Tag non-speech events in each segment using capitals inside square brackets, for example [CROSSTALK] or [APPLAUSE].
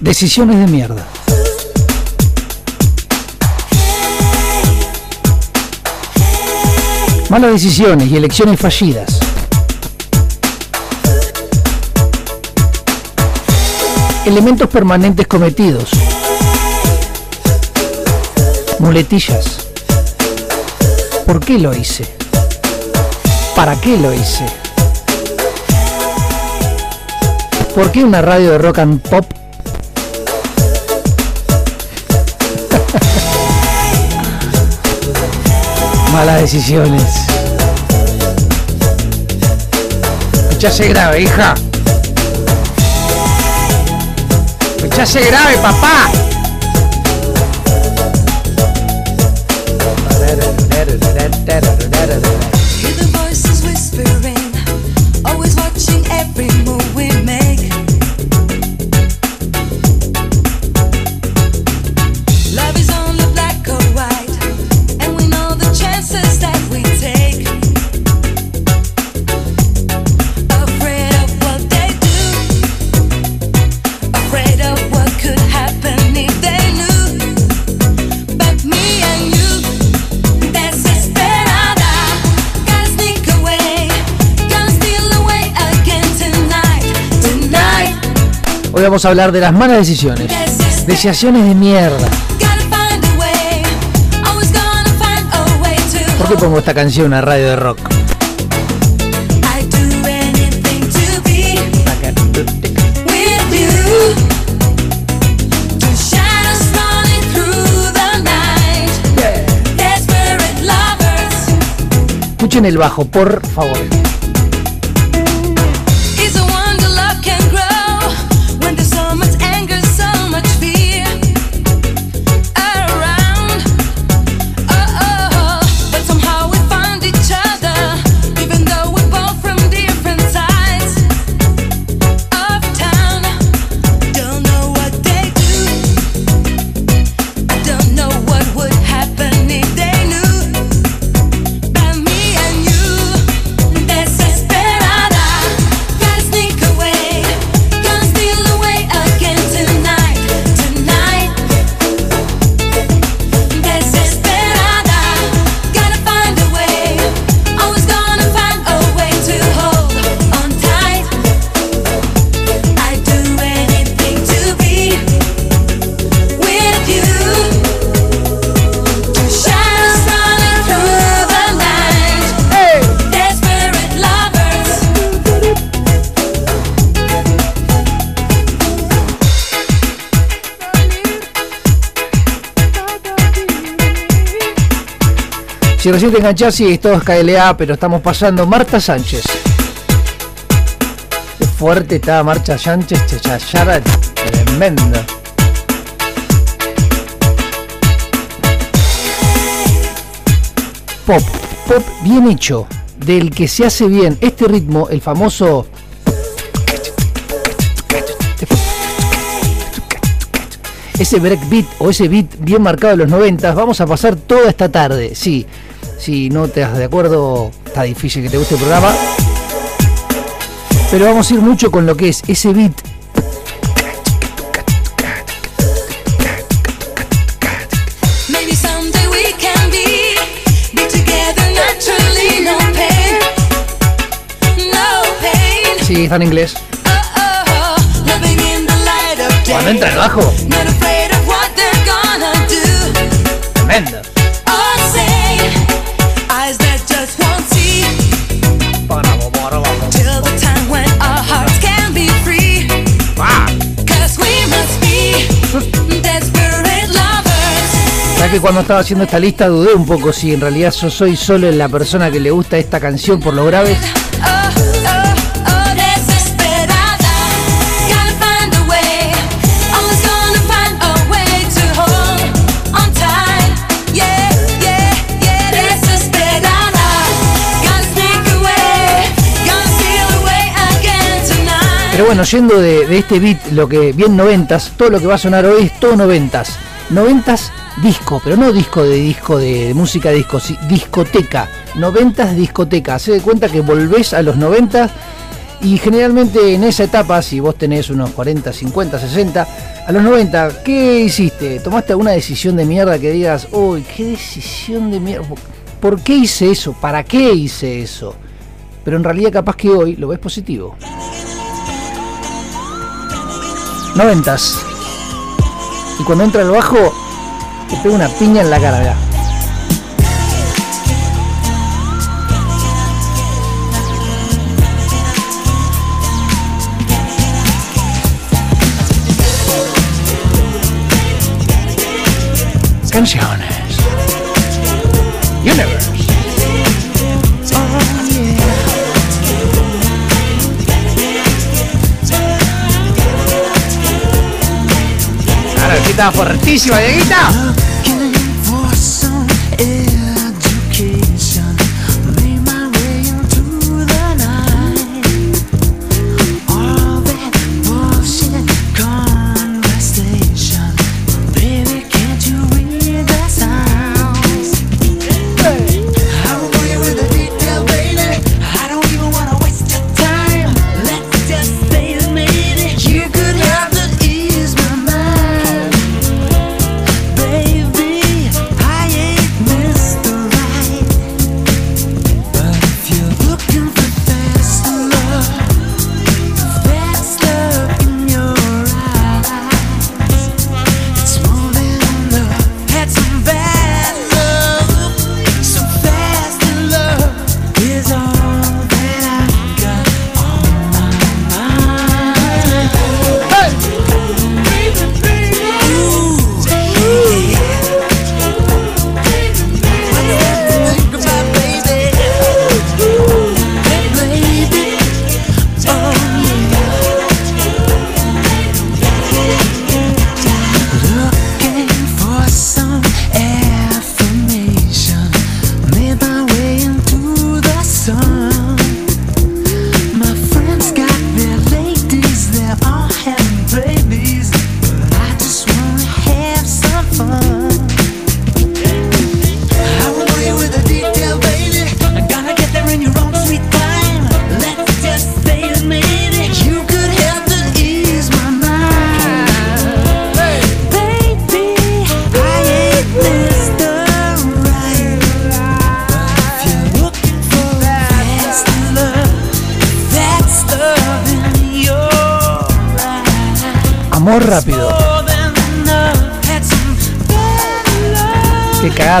Decisiones de mierda. Malas decisiones y elecciones fallidas. Elementos permanentes cometidos. Muletillas. ¿Por qué lo hice? ¿Para qué lo hice? ¿Por qué una radio de rock and pop? Malas decisiones. Echase grave, hija. Echase grave, papá. Hoy vamos a hablar de las malas decisiones. Decisiones de mierda. A a ¿Por qué pongo esta canción una radio de rock? Escuchen el bajo, por favor. Recién te enganchás, sí, esto es KLA, pero estamos pasando Marta Sánchez. Qué fuerte está Marta Sánchez, chachara, tremenda. Pop, pop bien hecho, del que se hace bien este ritmo, el famoso ese breakbeat o ese beat bien marcado de los 90, vamos a pasar toda esta tarde. Sí, si no te das de acuerdo, está difícil que te guste el programa. Pero vamos a ir mucho con lo que es ese beat. Sí, está en inglés. Oh, oh, oh. Cuando entra el bajo, tremendo. ¿Sabes que cuando estaba haciendo esta lista dudé un poco si en realidad yo soy solo la persona que le gusta esta canción por lo graves? Pero bueno, yendo de este beat, lo que bien noventas, todo lo que va a sonar hoy es todo noventas. Noventas disco, pero no disco de disco de, música disco, discoteca, noventas discoteca. Se de cuenta que volvés a los noventas y generalmente en esa etapa, si vos tenés unos 40, 50, 60, a los 90, ¿qué hiciste? ¿Tomaste alguna decisión de mierda que digas, uy, qué decisión de mierda? ¿Por qué hice eso? ¿Para qué hice eso? Pero en realidad capaz que hoy lo ves positivo. Noventas. Y cuando entra el bajo, te pego una piña en la cara, ¿verdad? Canciones. You never fuertísima, Dieguita.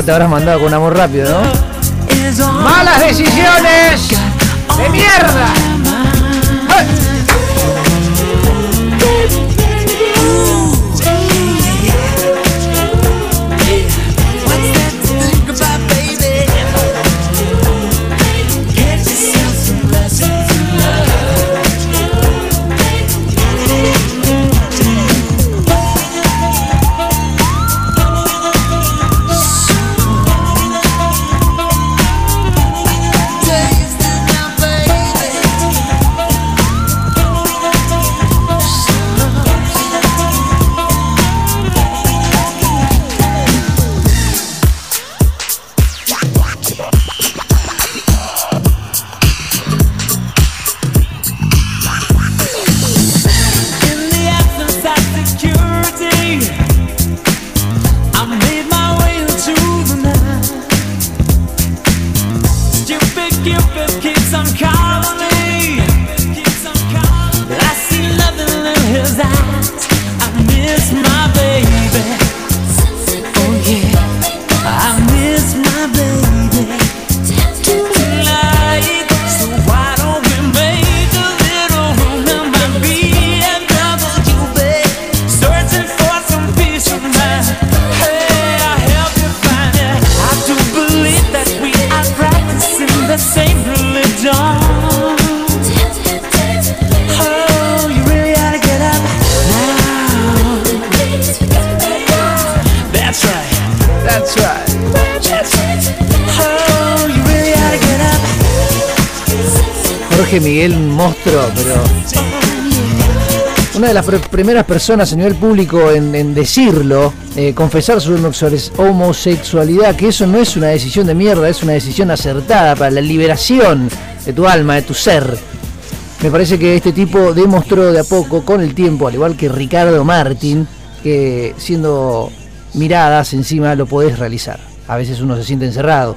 Te habrás mandado con amor rápido, ¿no? ¡Malas decisiones! ¡De mierda! primeras personas a nivel público en, decirlo, eh, confesar su homosexualidad, que eso no es una decisión de mierda, es una decisión acertada para la liberación de tu alma, de tu ser. Me parece que este tipo demostró de a poco, con el tiempo, al igual que Ricardo Martín, que siendo miradas encima lo podés realizar. A veces uno se siente encerrado,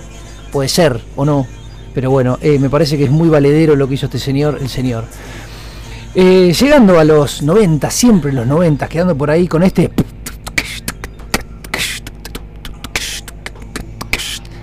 puede ser o no, pero bueno, eh, me parece que es muy valedero lo que hizo este señor, el señor. Eh, llegando a los 90, siempre en los 90, quedando por ahí con este...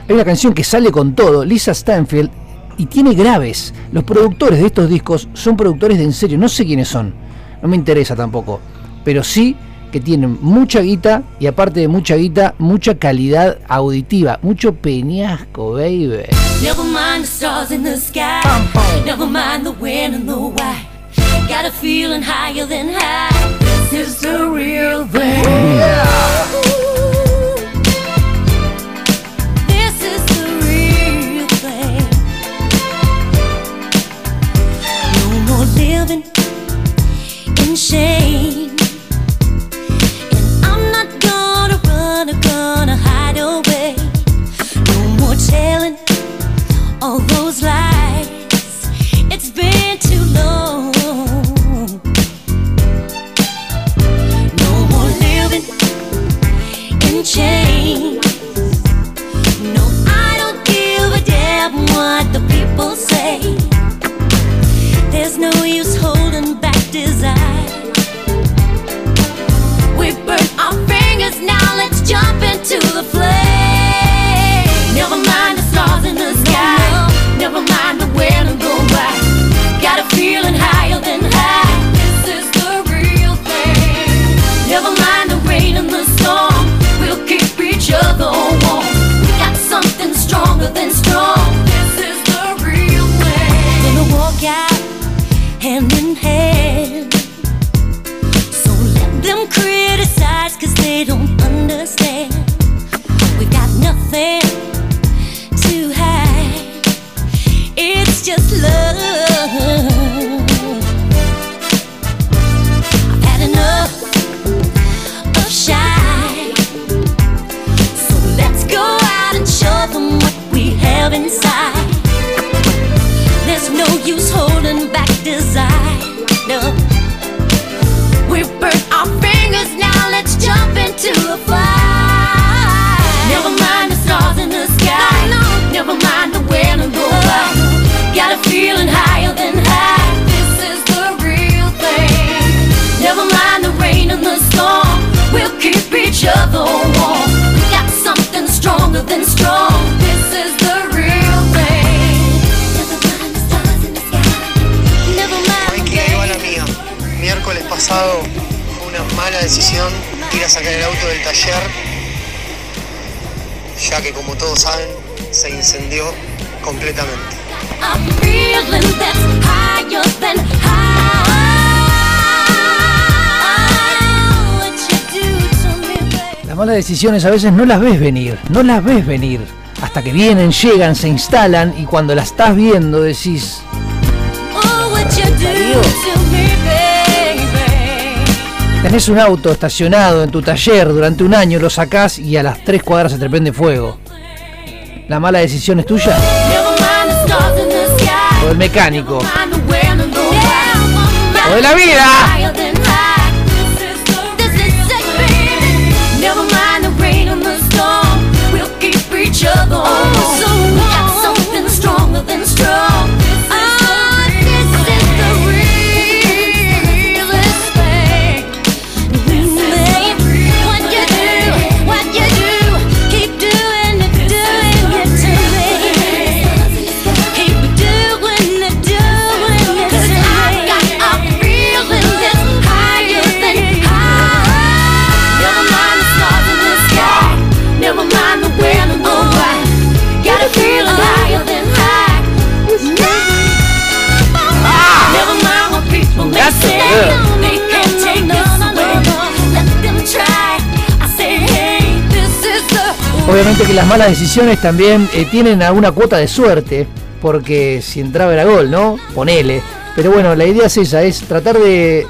Hay una canción que sale con todo, Lisa Stanfield, y tiene graves. Los productores de estos discos son productores de en serio, no sé quiénes son, no me interesa tampoco, pero sí que tienen mucha guita y aparte de mucha guita, mucha calidad auditiva, mucho peñasco, baby. Never mind the stars in the sky. Never mind the when and the why. Got a feeling higher than high. This is the real thing. This is the real thing. No more living in shame. Chains. No, I don't give a damn what the people say. There's no use holding back desire. We burnt our fingers, now let's jump into the flame. To hide. It's just love. I've had enough of shy. So let's go out and show them what we have inside. There's no use holding back desire. We've burnt our fingers, now let's jump into fire. Miércoles pasado fue una mala decisión ir a sacar el auto del taller, ya que como todos saben, se incendió completamente. Las malas decisiones a veces no las ves venir, no las ves venir. Hasta que vienen, llegan, se instalan y cuando las estás viendo decís, Oh, tenés un auto estacionado en tu taller durante un año, lo sacás y a las tres cuadras se te prende fuego. ¿La mala decisión es tuya? ¿O mecánico? And the why. ¡O de la vida! Obviamente que las malas decisiones también eh, tienen alguna cuota de suerte, porque si entraba era gol, ¿no? Ponele. Pero bueno, la idea es esa, es tratar de,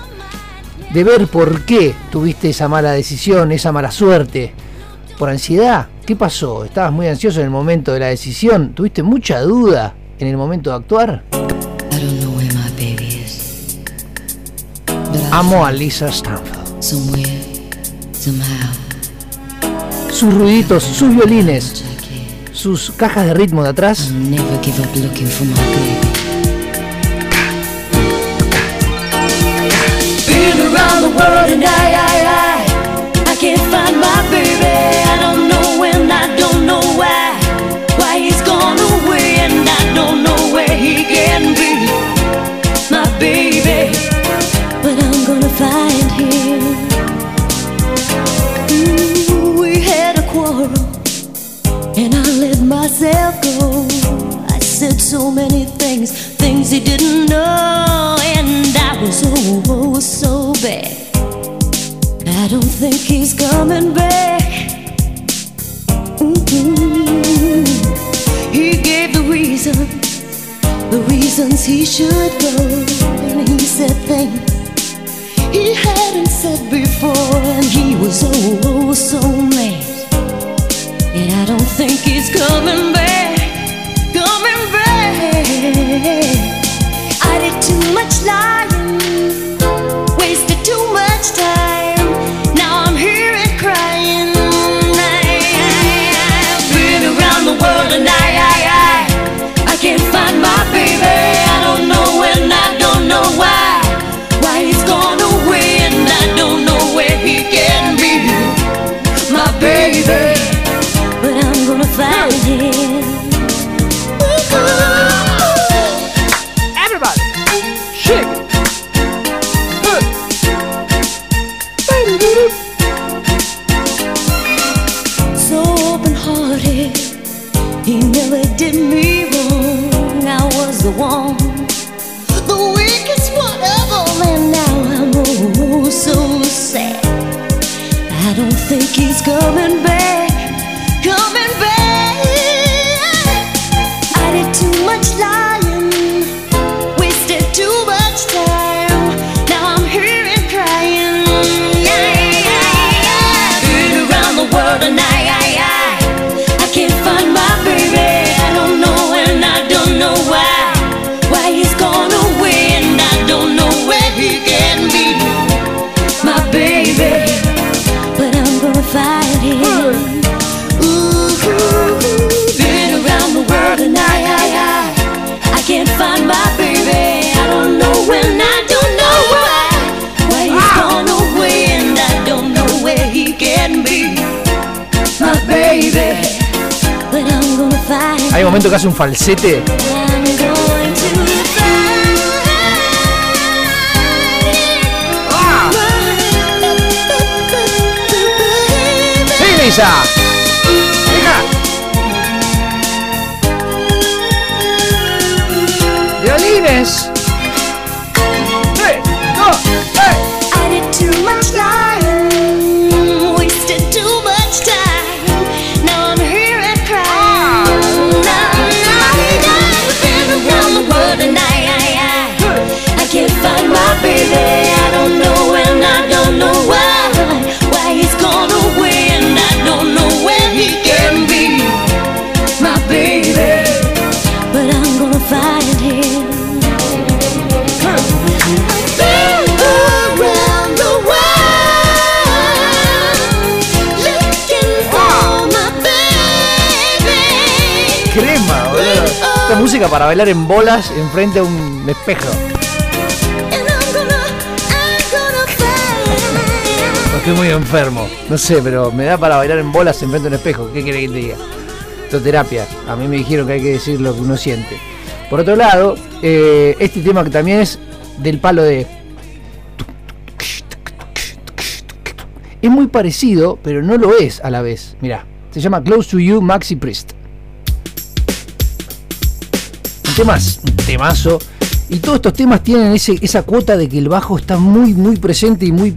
de ver por qué tuviste esa mala decisión, esa mala suerte. ¿Por ansiedad? ¿Qué pasó? ¿Estabas muy ansioso en el momento de la decisión? ¿Tuviste mucha duda en el momento de actuar? Amo a Lisa somehow, Sus ruiditos, sus violines, sus cajas de ritmo de atrás. Oh so bad. I don't think he's coming back. Mm-mm. He gave the reason, the reasons he should go, and he said things he hadn't said before, and he was oh, oh so mad. And I don't think he's coming back, coming back. I did too much lying, touched her. Think momento que hace un falsete. Find. ¡Sí, Lisa! Música para bailar en bolas enfrente a un espejo. Estoy muy enfermo. No sé, pero me da para bailar en bolas enfrente a un espejo. ¿Qué quiere que te diga? Esto es terapia. A mí me dijeron que hay que decir lo que uno siente. Por otro lado, eh, este tema que también es del palo de. Es muy parecido, pero no lo es a la vez. Mirá, se llama Close to You Maxi Priest. Temas, un temazo. Y todos estos temas tienen ese, esa cuota de que el bajo está muy, muy presente y muy,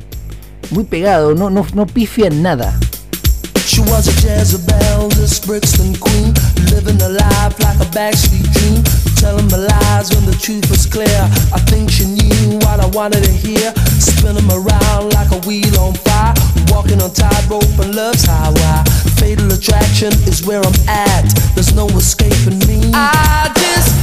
muy pegado. No, no, no pifia en nada. She was a Jezebel, this Brixton queen, living a life like a backstreet dream, telling me lies when the truth was clear. I think she knew what I wanted to hear, spinning me around like a wheel on fire, walking on tightrope and love's highway. Fatal attraction is where I'm at. There's no escaping me. I just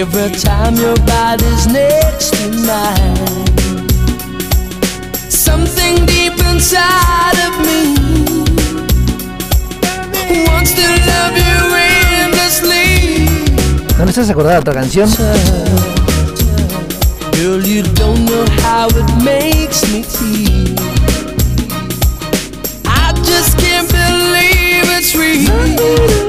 every time your body's next to mine. Something deep inside of me wants to love you endlessly. ¿No me estás de otra canción? Girl, you don't know how it makes me feel. I just can't believe it's real.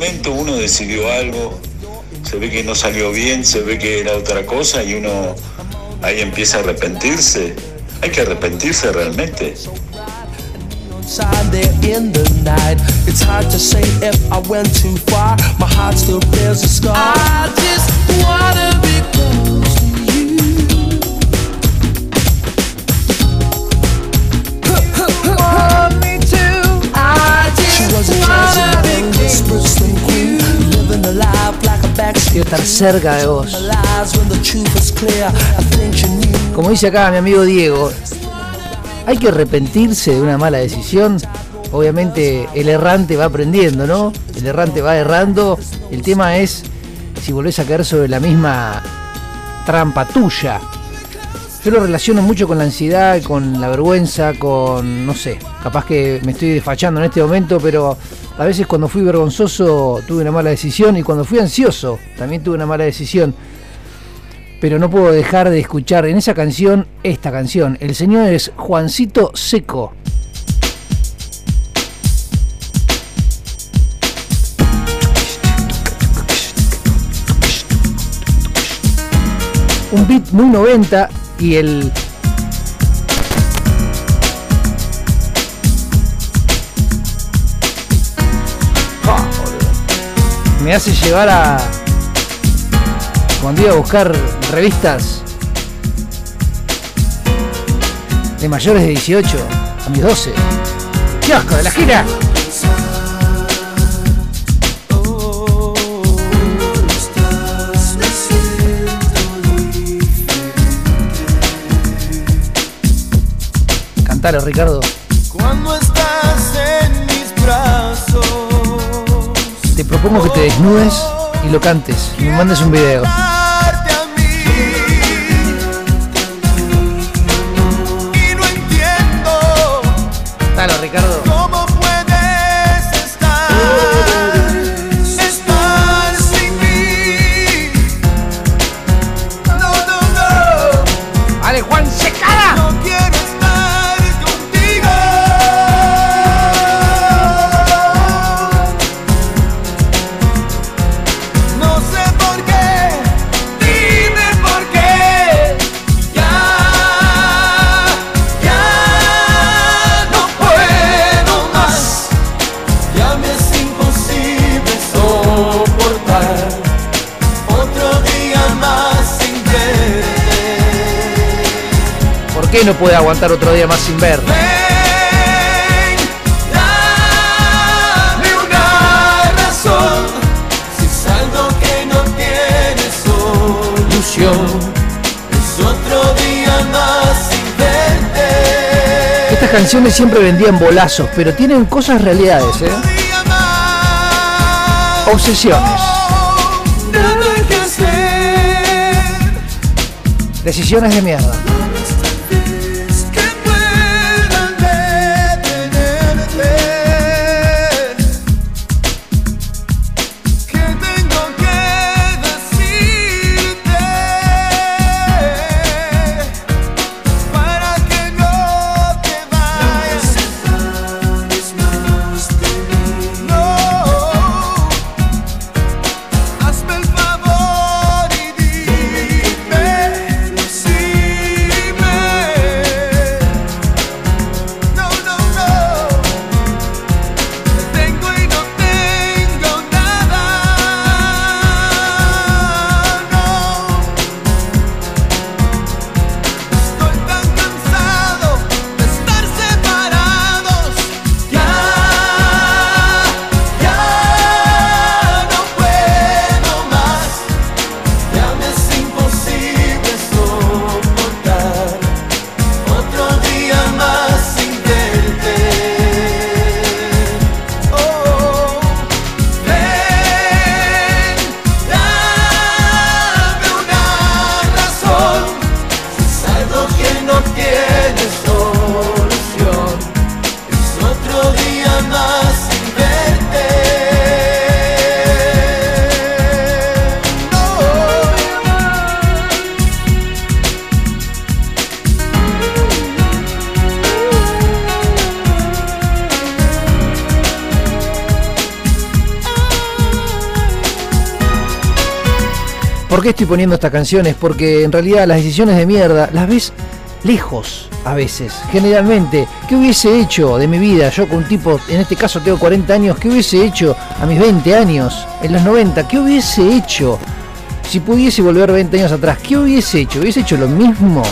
Momento uno decidió algo, se ve que no salió bien, se ve que era otra cosa y uno ahí empieza a arrepentirse. Hay que arrepentirse realmente. Estar cerca de vos. Como dice acá mi amigo Diego, hay que arrepentirse de una mala decisión. Obviamente el errante va aprendiendo, ¿no? El errante va errando. El tema es si volvés a caer sobre la misma trampa tuya. Yo lo relaciono mucho con la ansiedad, con la vergüenza, con, no sé, capaz que me estoy desfachando en este momento, pero a veces cuando fui vergonzoso tuve una mala decisión y cuando fui ansioso también tuve una mala decisión pero no puedo dejar de escuchar en esa canción esta canción. El señor es Juancito Seco. Un beat muy 90 y el me hace llevar a cuando iba a buscar revistas de mayores de 18 a mis 12. ¡Qué asco de la gira! Cantalo, Ricardo. Propongo que te desnudes y lo cantes y me mandes un video. darte a mí. Y no entiendo Cantalo, Ricardo. cómo puedes estar, estar sin mí. No, no, no. ¡Vale, Juan, se cara! No quiero no puede aguantar otro día más sin ver. Es otro día más sin verte. Estas canciones siempre vendían bolazos, pero tienen cosas realidades, ¿eh? Obsesiones. Decisiones de mierda. ¿Por qué estoy poniendo estas canciones? Porque en realidad las decisiones de mierda las ves lejos a veces. Generalmente, ¿qué hubiese hecho de mi vida? Yo con un tipo, en este caso tengo 40 años, ¿qué hubiese hecho a mis 20 años, en los 90? ¿Qué hubiese hecho si pudiese volver 20 años atrás? ¿Qué hubiese hecho? ¿Hubiese hecho lo mismo?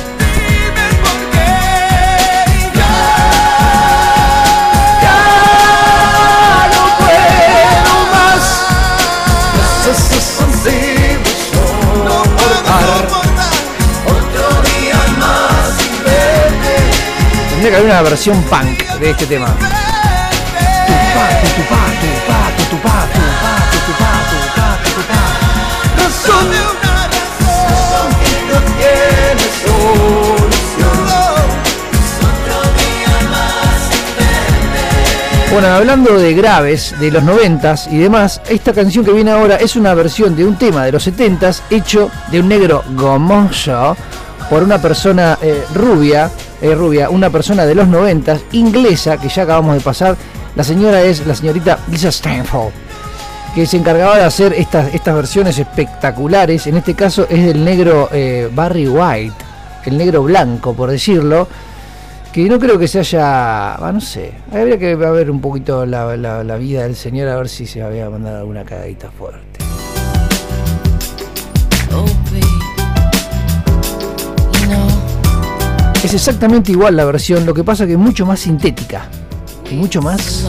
Que haber una versión punk de este tema. Bueno, hablando de graves, de los noventas y demás, esta canción que viene ahora es una versión de un tema de los setentas hecho de un negro gomoso por una persona eh, rubia, eh, rubia, una persona de los noventas, inglesa, que ya acabamos de pasar. La señora es la señorita Lisa Stanford, que se encargaba de hacer estas, estas versiones espectaculares. En este caso es del negro eh, Barry White, el negro blanco, por decirlo que no creo que se haya, ah, no sé, habría que ver un poquito la, la- vida del señor a ver si se había mandado alguna cagadita fuerte. Es exactamente igual la versión, lo que pasa que es mucho más sintética. Y mucho más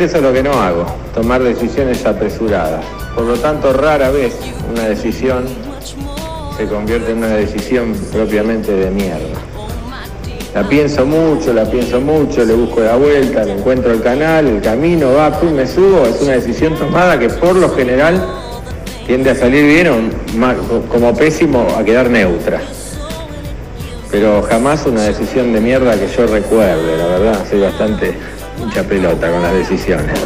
eso es lo que no hago, tomar decisiones apresuradas. Por lo tanto, rara vez una decisión se convierte en una decisión propiamente de mierda. La pienso mucho, la pienso mucho, le busco la vuelta, le encuentro el canal, el camino, va, pum, me subo. Es una decisión tomada que por lo general tiende a salir bien o como pésimo a quedar neutra. Pero jamás una decisión de mierda que yo recuerde, la verdad, soy bastante hincha pelota con las decisiones.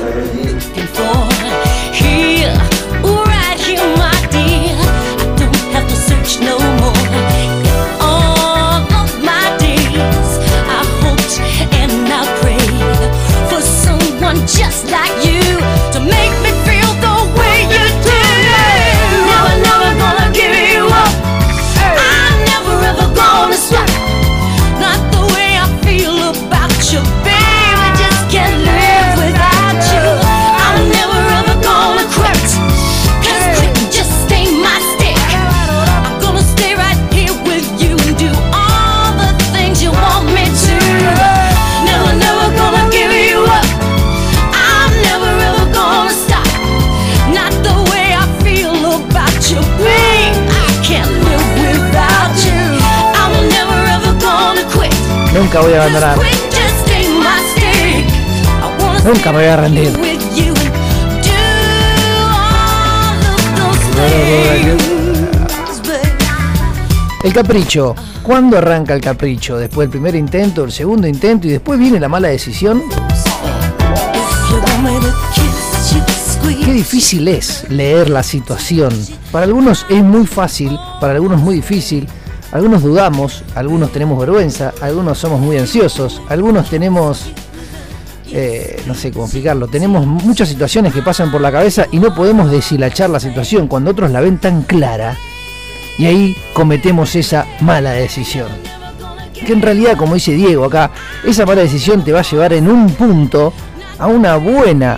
Nunca voy a abandonar. Nunca me voy a rendir. El capricho. ¿Cuándo arranca el capricho? ¿Después del primer intento, el segundo intento y después viene la mala decisión? Qué difícil es leer la situación. Para algunos es muy fácil, para algunos muy difícil. Algunos dudamos, algunos tenemos vergüenza, algunos somos muy ansiosos, algunos tenemos, eh, no sé cómo explicarlo, tenemos muchas situaciones que pasan por la cabeza y no podemos deshilachar la situación cuando otros la ven tan clara y ahí cometemos esa mala decisión. Que en realidad, como dice Diego acá, esa mala decisión te va a llevar en un punto a una buena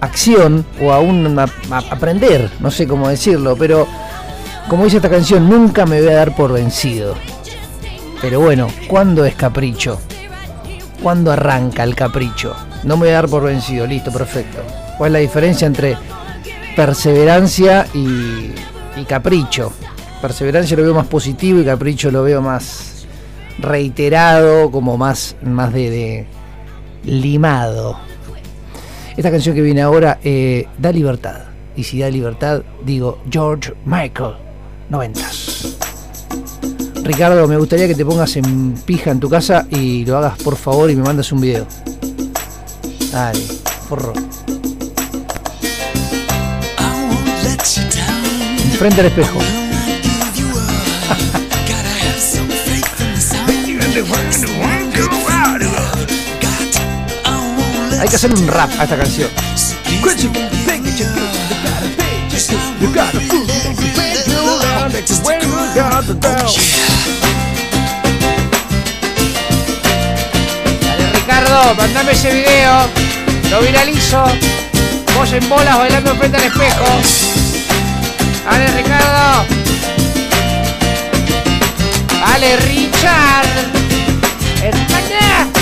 acción o a un a- aprender, no sé cómo decirlo, pero como dice esta canción, nunca me voy a dar por vencido. Pero bueno, ¿cuándo es capricho? ¿Cuándo arranca el capricho? No me voy a dar por vencido, listo, perfecto. ¿Cuál es la diferencia entre perseverancia y, capricho? Perseverancia lo veo más positivo y capricho lo veo más reiterado, como más, más de, de limado. Esta canción que viene ahora eh, da libertad. Y si da libertad, digo George Michael, 90. Ricardo, me gustaría que te pongas en pija en tu casa y lo hagas por favor y me mandas un video. Dale, porro. Frente al espejo. [LAUGHS] Hay que hacer un rap a esta canción. Dale Ricardo, mandame ese video. Lo viralizo. Vos en bolas bailando frente al espejo. Dale Ricardo. Dale Richard. Hermana.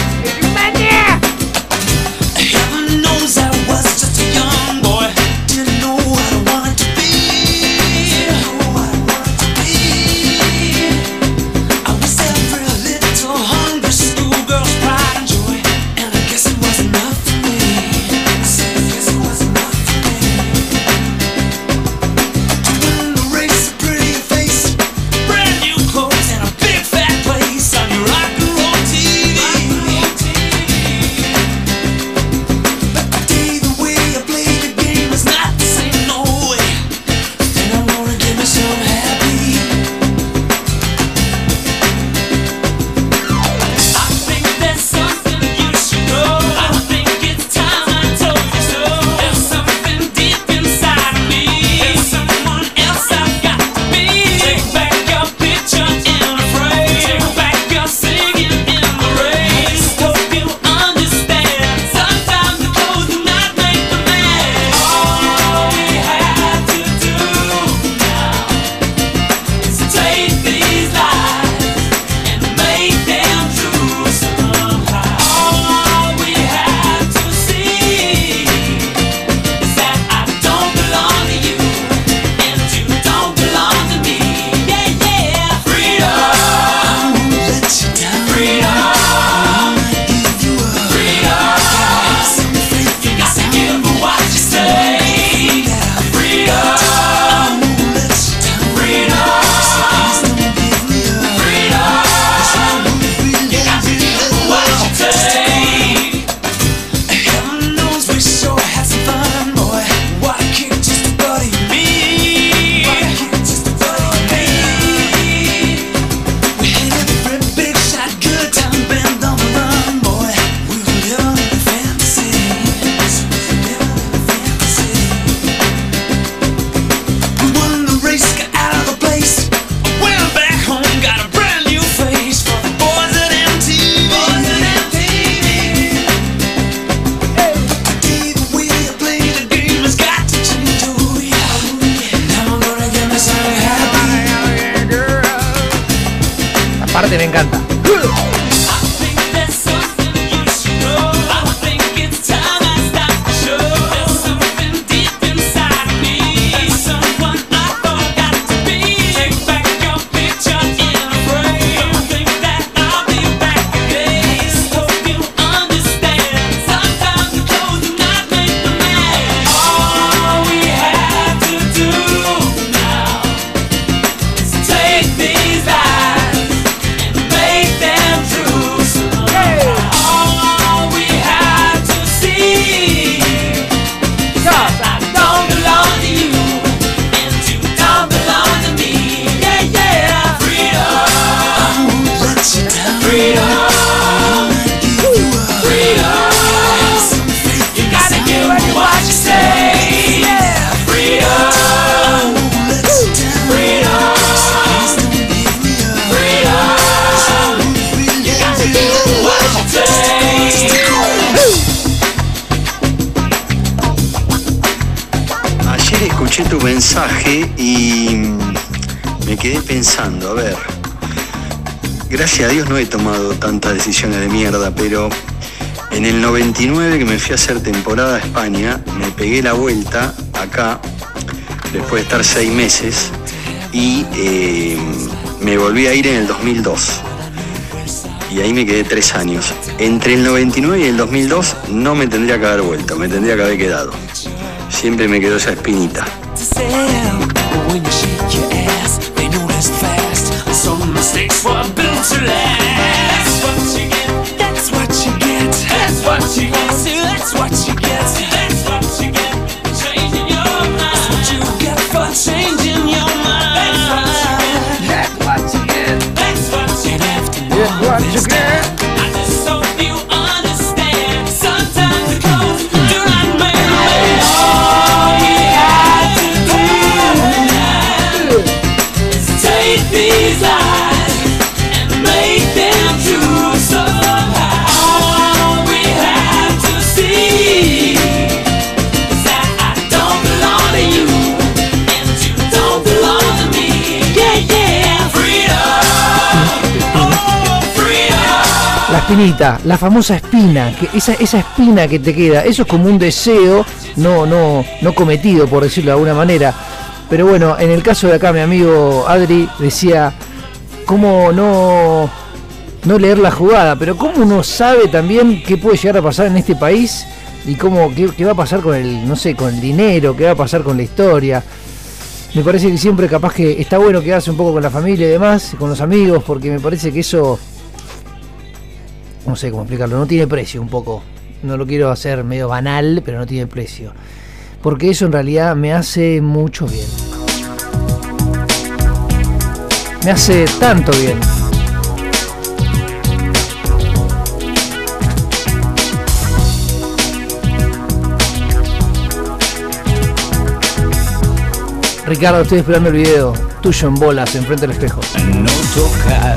La vuelta acá, después de estar seis meses, y eh, me volví a ir en el 2002. Y ahí me quedé tres años. Entre el 99 y el 2002 no me tendría que haber vuelto, me tendría que haber quedado. Siempre me quedó esa espinita. That's what you get. That's what you get. That's what you get. Espinita, la famosa espina, esa, esa espina que te queda, eso es como un deseo no, no, no cometido, por decirlo de alguna manera. Pero bueno, en el caso de acá, mi amigo Adri decía, ¿cómo no, no leer la jugada? Pero ¿cómo uno sabe también qué puede llegar a pasar en este país? Y cómo, qué, qué va a pasar con el, no sé, con el dinero, qué va a pasar con la historia. Me parece que siempre capaz que está bueno quedarse un poco con la familia y demás, con los amigos, porque me parece que eso no sé cómo explicarlo, no tiene precio un poco. No lo quiero hacer medio banal, pero no tiene precio. Porque eso en realidad me hace mucho bien. Me hace tanto bien. Ricardo, estoy esperando el video tuyo en bolas, enfrente del espejo. No tocar,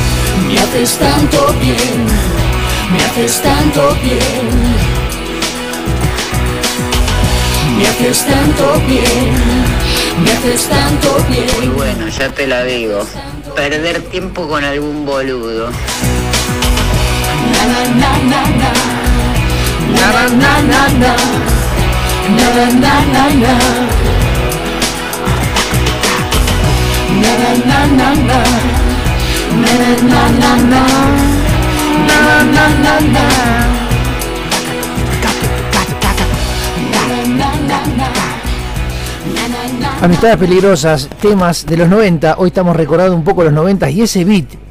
Me haces tanto bien Me haces tanto bien Me haces tanto bien me haces tanto bien. Muy bueno, ya te la digo. Perder tiempo con algún boludo. Na na na na na. Na na na na na. Na na na na na. Na Amistades peligrosas, temas de los 90. Hoy estamos recordando un poco los 90 y ese beat.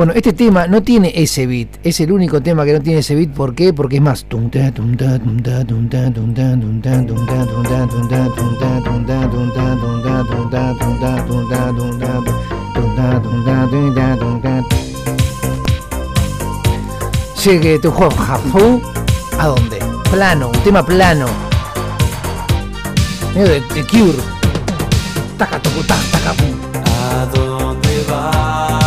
Bueno, este tema no tiene ese beat. Es el único tema que no tiene ese beat. ¿Por qué? Porque es más. Llegue tu juego ¿A dónde? Plano, un tema plano. Medio de, de Cure. Taca, taca, taca. ¿A dónde vas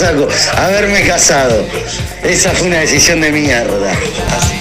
saco. Haberme casado. Esa fue una decisión de mierda. ¿Qué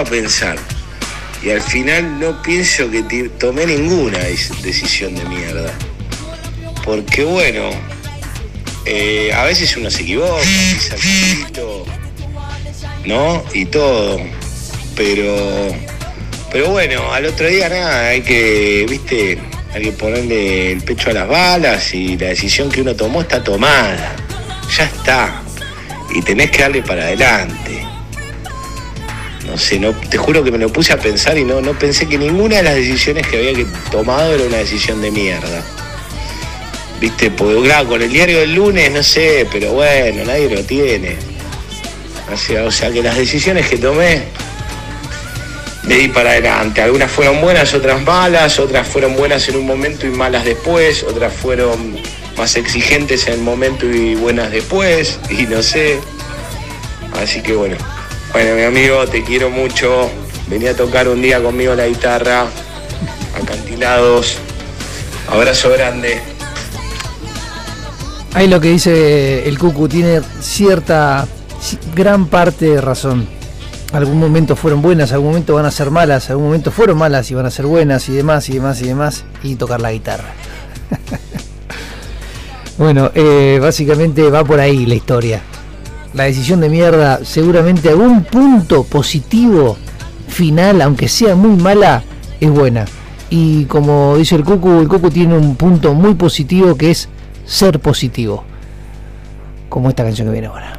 a pensar. Y al final no pienso que tomé ninguna decisión de mierda. Porque bueno, eh, a veces uno se equivoca, ¿no? Y todo. Pero, pero bueno, al otro día nada, hay que, viste, hay que ponerle el pecho a las balas y la decisión que uno tomó está tomada. Ya está. Y tenés que darle para adelante. Te juro que me lo puse a pensar y no, no pensé que ninguna de las decisiones que había tomado era una decisión de mierda. Viste, porque claro, con el diario del lunes, no sé, pero bueno, nadie lo tiene. O sea, que las decisiones que tomé le di para adelante. Algunas fueron buenas, otras malas, otras fueron buenas en un momento y malas después, otras fueron más exigentes en el momento y buenas después, y no sé. Así que bueno. Bueno, mi amigo, te quiero mucho. Vení a tocar un día conmigo la guitarra. Acantilados. Abrazo grande. Ahí lo que dice el Cucu tiene cierta ci- gran parte de razón. Algún momento fueron buenas, algún momento van a ser malas, algún momento fueron malas y van a ser buenas y demás y demás y demás y tocar la guitarra. [LAUGHS] bueno, eh, básicamente va por ahí la historia. La decisión de mierda, seguramente algún punto positivo final, aunque sea muy mala, es buena. Y como dice el Cucu, el Cucu tiene un punto muy positivo que es ser positivo. Como esta canción que viene ahora.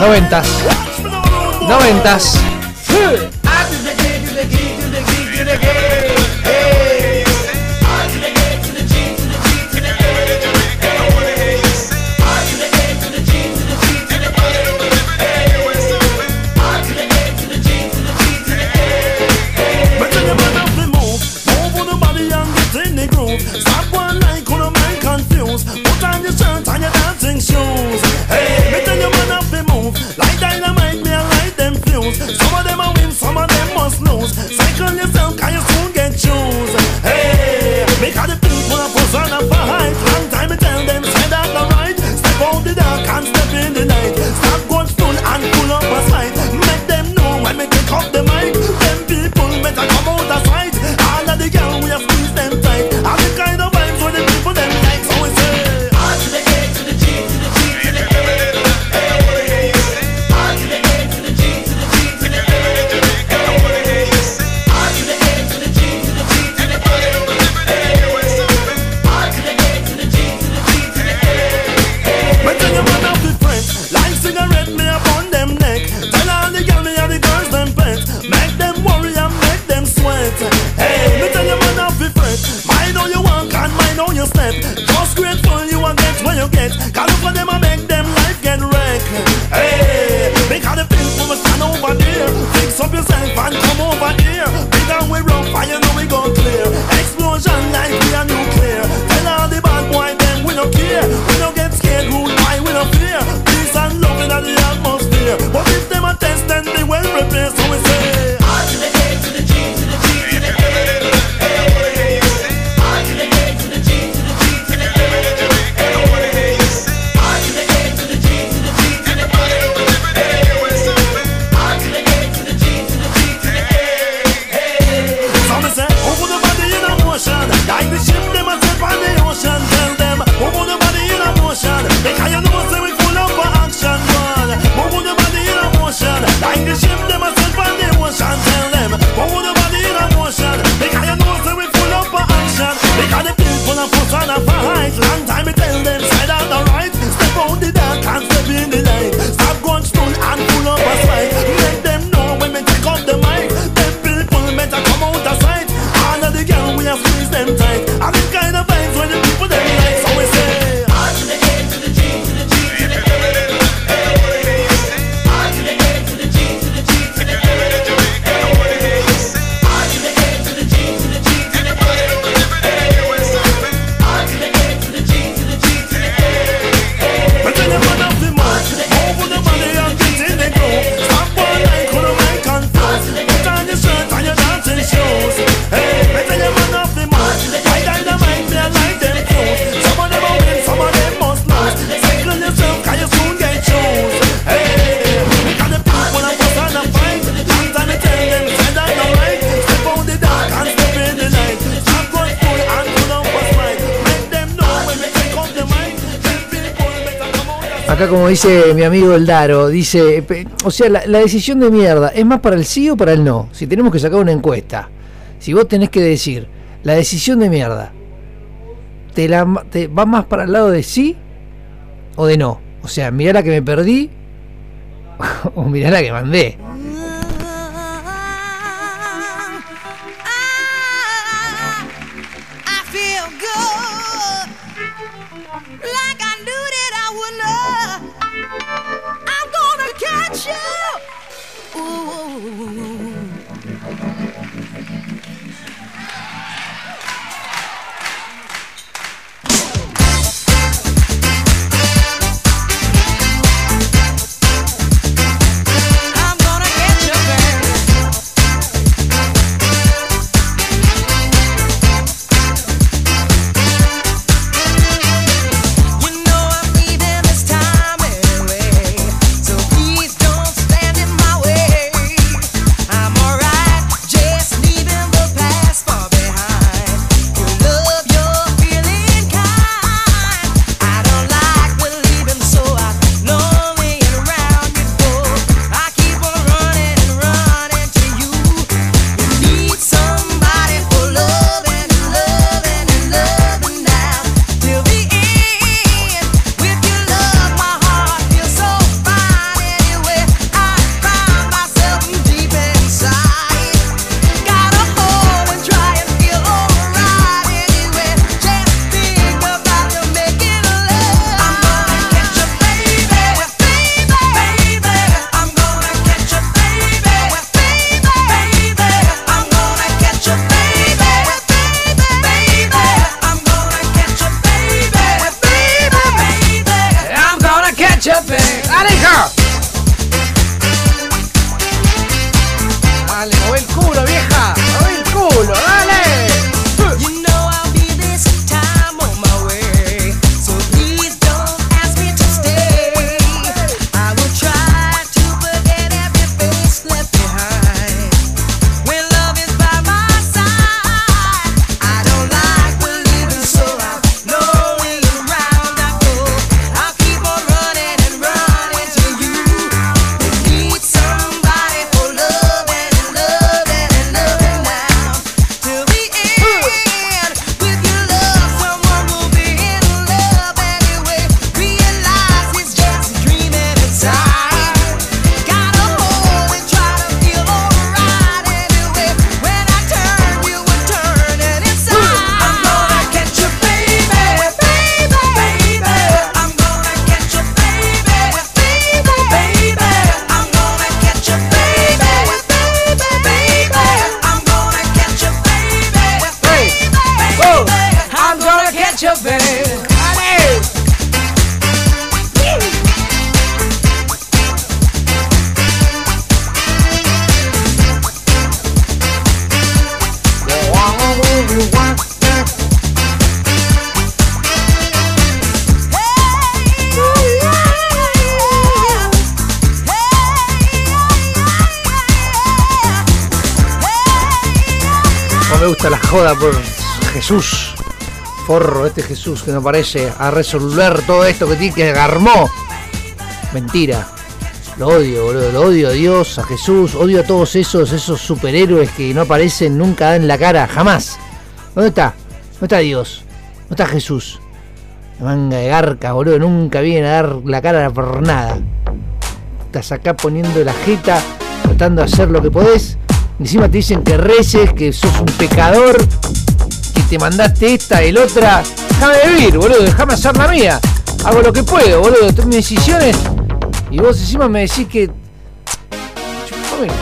Noventas. Noventas. Eh, mi amigo El Daro. Dice, o sea, la, decisión de mierda, ¿es más para el sí o para el no? Si tenemos que sacar una encuesta, si vos tenés que decir, la decisión de mierda, ¿te, la, te va más para el lado de sí o de no? O sea, mirá la que me perdí [LAUGHS] o mirá la que mandé. Oh. Ooh. este Jesús que no parece a resolver todo esto que tiene que armó. Mentira. Lo odio, boludo. Lo odio a Dios, a Jesús. Odio a todos esos, esos superhéroes que no aparecen nunca en la cara, jamás. ¿Dónde está? ¿Dónde está Dios? ¿Dónde está Jesús? La manga de garca, boludo. Nunca vienen a dar la cara por nada. Estás acá poniendo la jeta, tratando de hacer lo que podés. Encima te dicen que reces, que sos un pecador te mandaste esta, el otra. Déjame vivir, boludo, déjame hacer la mía. Hago lo que puedo, boludo, tomo mis decisiones. Y vos encima me decís que. Chupame el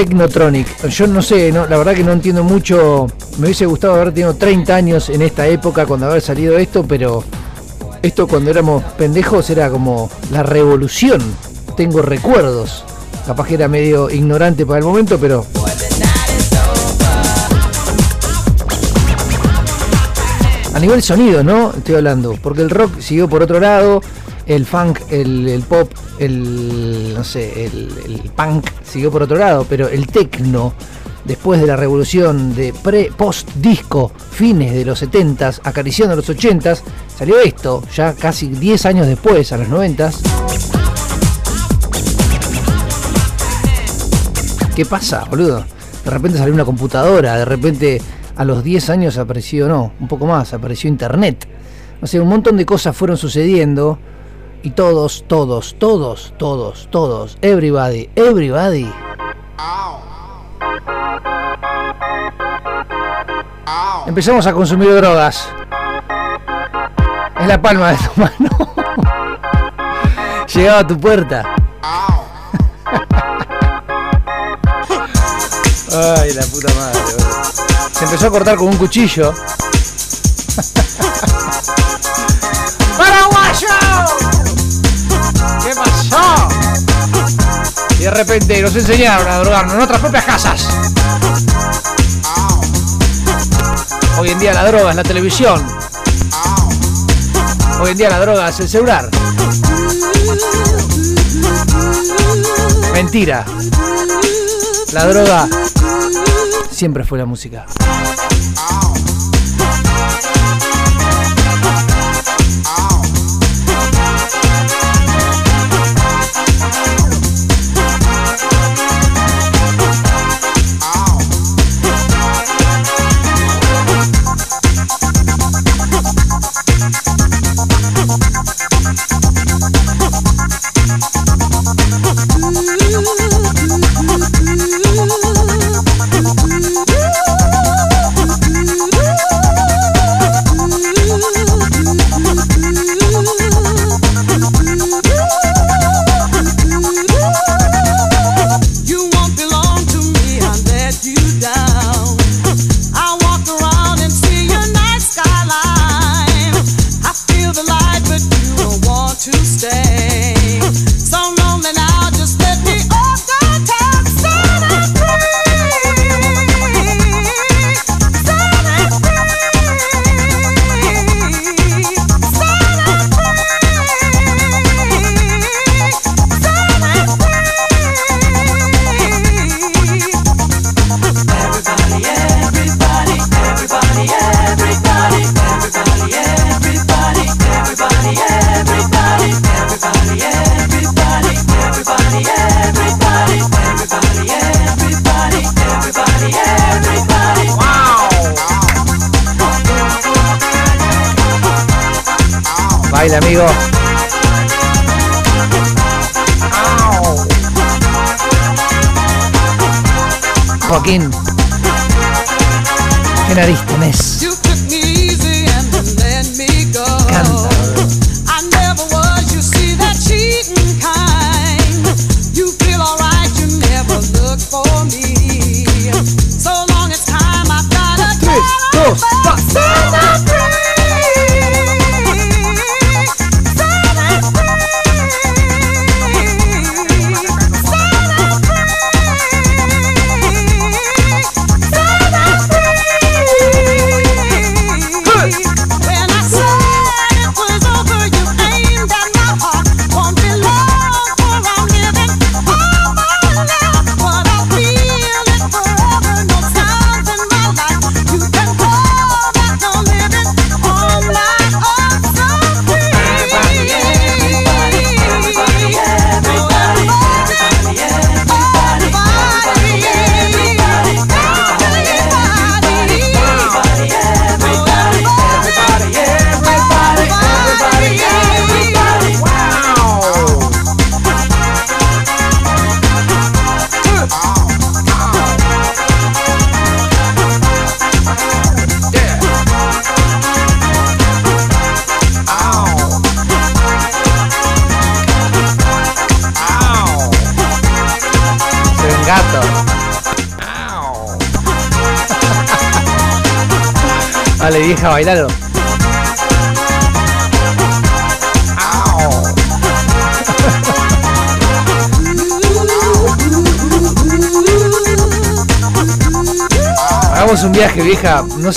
Technotronic. Yo no sé, la verdad que no entiendo mucho. Me hubiese gustado haber tenido 30 años en esta época cuando haber salido esto, pero esto cuando éramos pendejos era como la revolución. Tengo recuerdos. Capaz que era medio ignorante para el momento, pero a nivel sonido, ¿no? Estoy hablando, porque el rock siguió por otro lado, el funk, el pop, el no sé, el, punk siguió por otro lado, pero el techno, después de la revolución de pre post disco, fines de los 70s, acariciando los 80s, salió esto, ya casi 10 años después, a los 90s. ¿Qué pasa, boludo? De repente salió una computadora, de repente a los 10 años apareció, no, un poco más, apareció internet. O sea, un montón de cosas fueron sucediendo y todos, todos, todos, todos, todos, everybody, everybody. Empezamos a consumir drogas. En la palma de tu [LAUGHS] mano. Llegaba a tu puerta. [LAUGHS] Ay, la puta madre, boludo. Se empezó a cortar con un cuchillo. Y de repente nos enseñaron a drogarnos en nuestras propias casas. Hoy en día la droga es la televisión. Hoy en día la droga es el celular. Mentira. La droga siempre fue la música.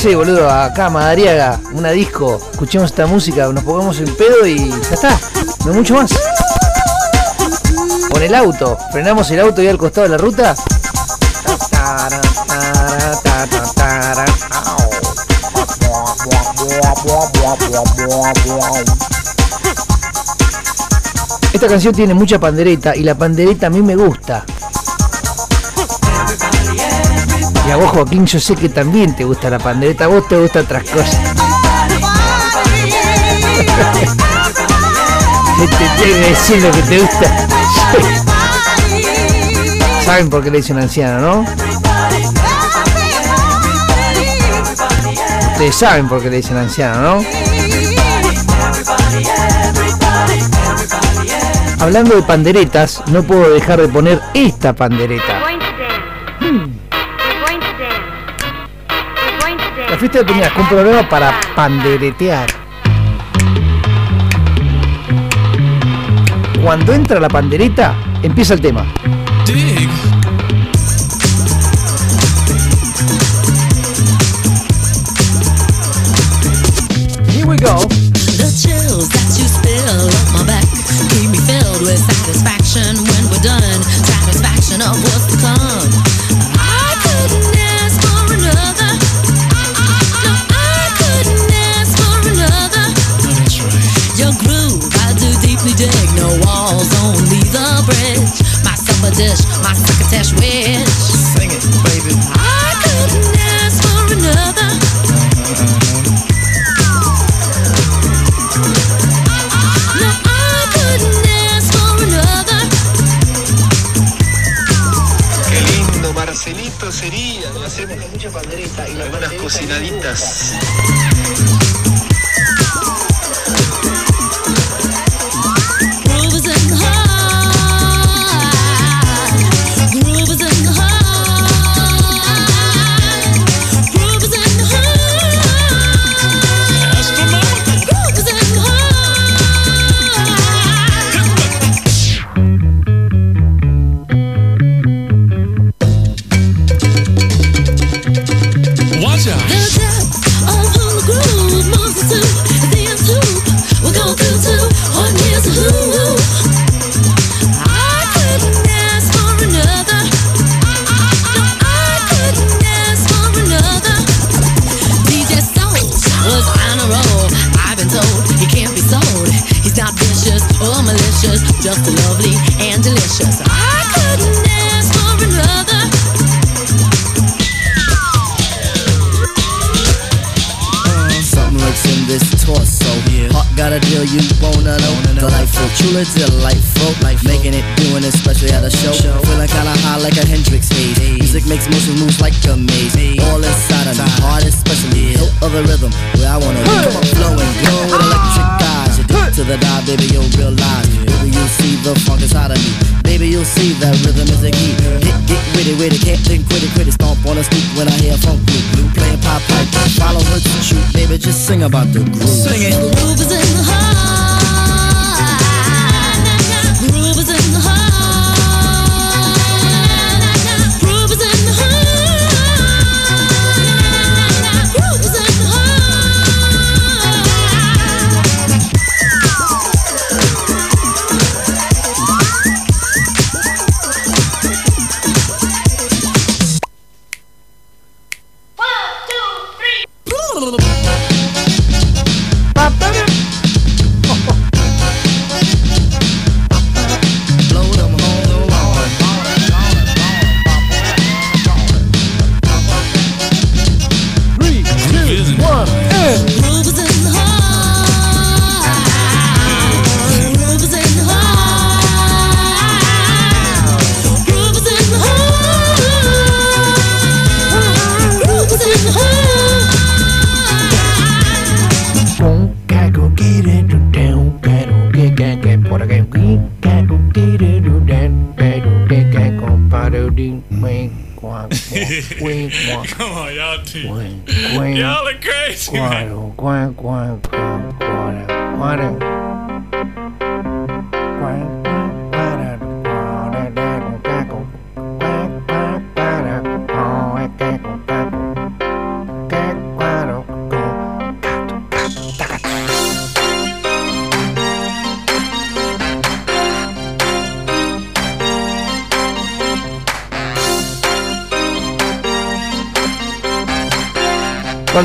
Sé, boludo, acá Madariaga, una disco, escuchemos esta música, nos pongamos en pedo y ya está, no mucho más. Con el auto, frenamos el auto y al costado de la ruta. Esta canción tiene mucha pandereta y la pandereta a mí me gusta. Y a vos, Joaquín, yo sé que también te gusta la pandereta, a vos te gustan otras cosas. ¿Qué [LAUGHS] te tengo que lo que te gusta? [LAUGHS] Saben por qué le dicen anciano, ¿no? Ustedes saben por qué le dicen anciano, ¿no? Hablando de panderetas, no puedo dejar de poner esta pandereta. Fiesta de Peñas, un programa para panderetear. Cuando entra la pandereta, empieza el tema. Here we go. Dish, my crocketesh wish. Sing it, baby. I couldn't ask for another. No, I couldn't ask for another. Qué lindo, Marcelito sería. Lo hacemos con mucha pandereta y algunas cocinaditas.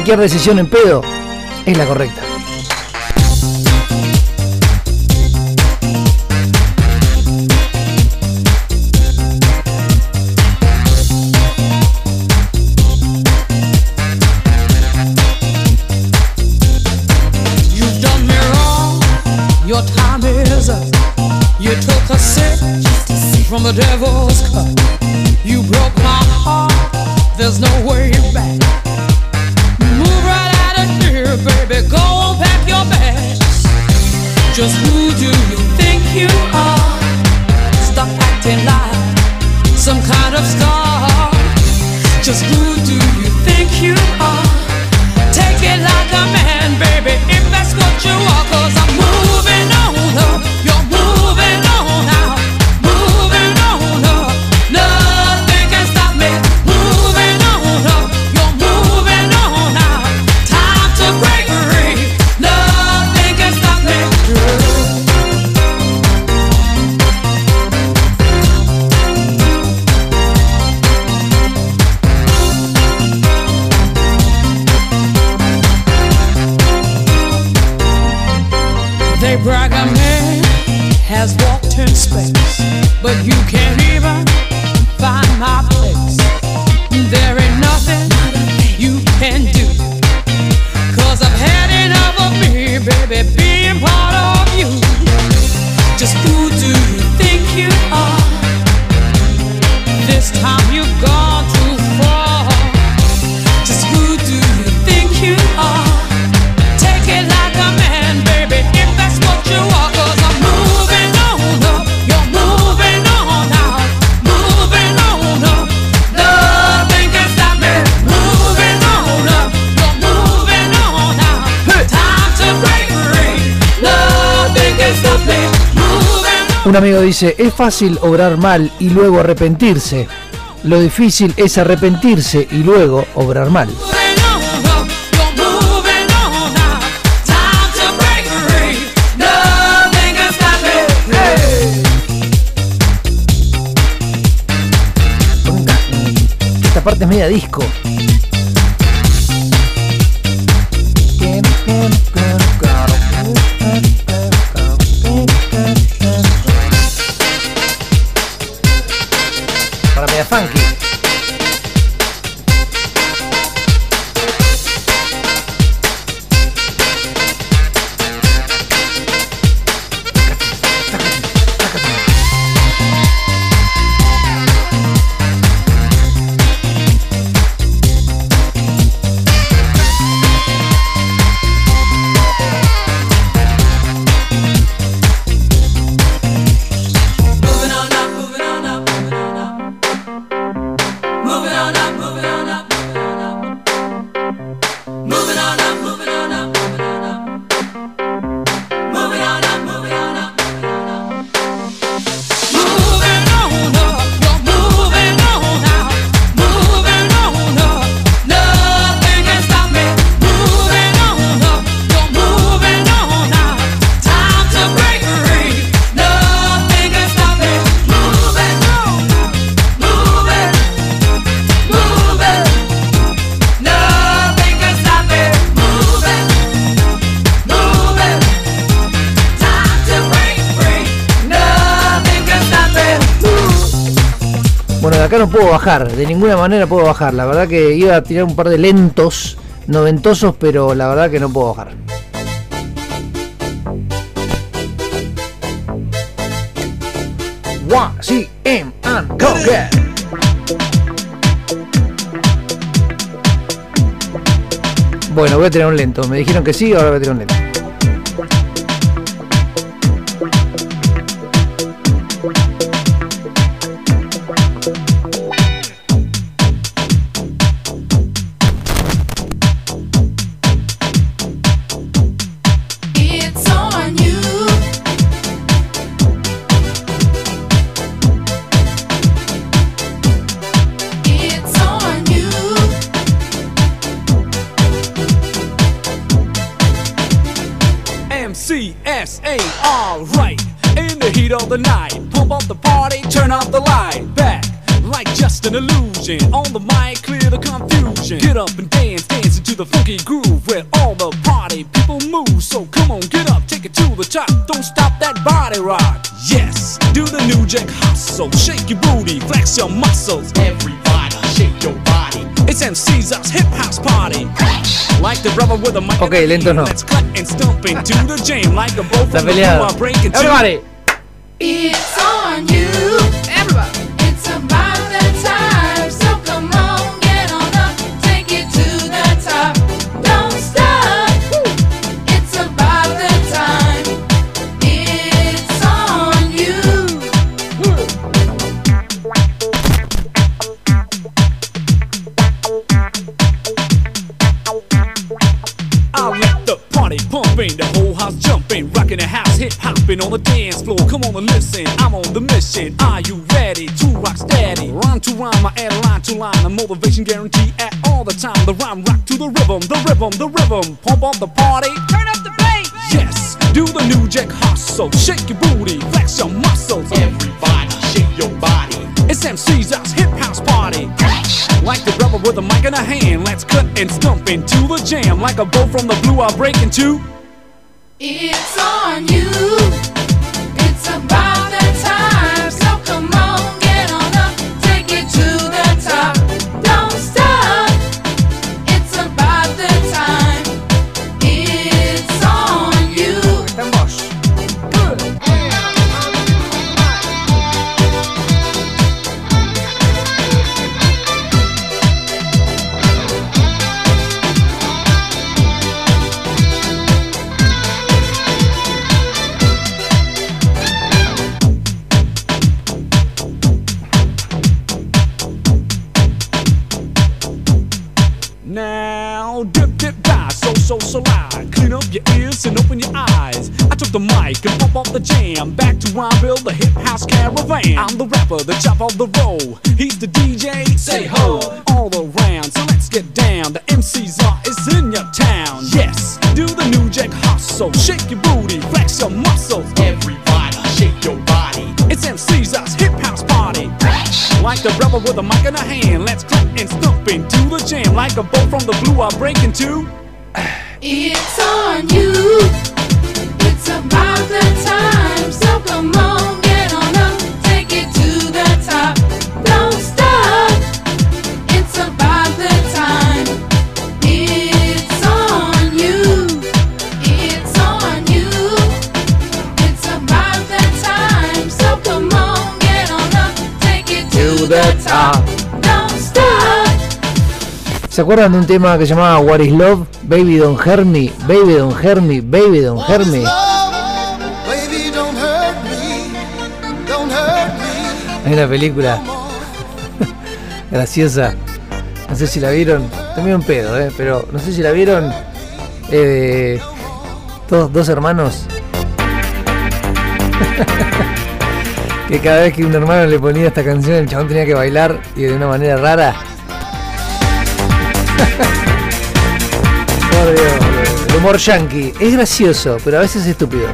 cualquier decisión en pedo es la correcta. dice, es fácil obrar mal y luego arrepentirse. Lo difícil es arrepentirse y luego obrar mal. Esta parte es media disco. de ninguna manera puedo bajar. La verdad que iba a tirar un par de lentos, noventosos, pero la verdad que no puedo bajar. Bueno, voy a tirar un lento. Me dijeron que sí, ahora voy a tirar un lento. Ok, lento no. Let's cut and hip on the dance floor. Come on and listen, I'm on the mission. Are you ready to rock steady? Rhyme to rhyme, I add line to line, a motivation guarantee at all the time. The rhyme rock to the rhythm, the rhythm, the rhythm. Pump up the party, turn up the bass. Yes, do the new jack hustle, shake your booty, flex your muscles. Everybody, shake your body. It's MC's house, hip house party. Like the brother with a mic in a hand, let's cut and stump into the jam. Like a bow from the blue, I break into. It's on you. It's about the mic and pump off the jam. Back to Rhyme Bill, the hip house caravan. I'm the rapper, the chop of the roll. He's the DJ, say ho, all around. So let's get down. The MC's are is in your town. Yes, do the new jack hustle. Shake your booty, flex your muscles. Everybody, shake your body. It's MC's us hip house party. Like the brother with a mic in a hand, let's clap and stomp into the jam. Like a bow from the blue, I break into. It's on you. It's about that time. So come on, get on up. Take it to the top. Don't stop. It's about that time. It's on you. It's on you. It's about that time. So come on, get on up. Take it to the top. Don't stop. ¿Se acuerdan de un tema que se llamaba What is Love? Baby Don't Hurt Me, Baby Don't Hurt Me, Baby Don't Hurt Me. Hay una película [LAUGHS] graciosa. No sé si la vieron. También un pedo, ¿eh? Pero no sé si la vieron. Eh, dos hermanos. [LAUGHS] que cada vez que un hermano le ponía esta canción, el chabón tenía que bailar y de una manera rara. [LAUGHS] Por Dios, el humor yankee es gracioso, pero a veces es estúpido.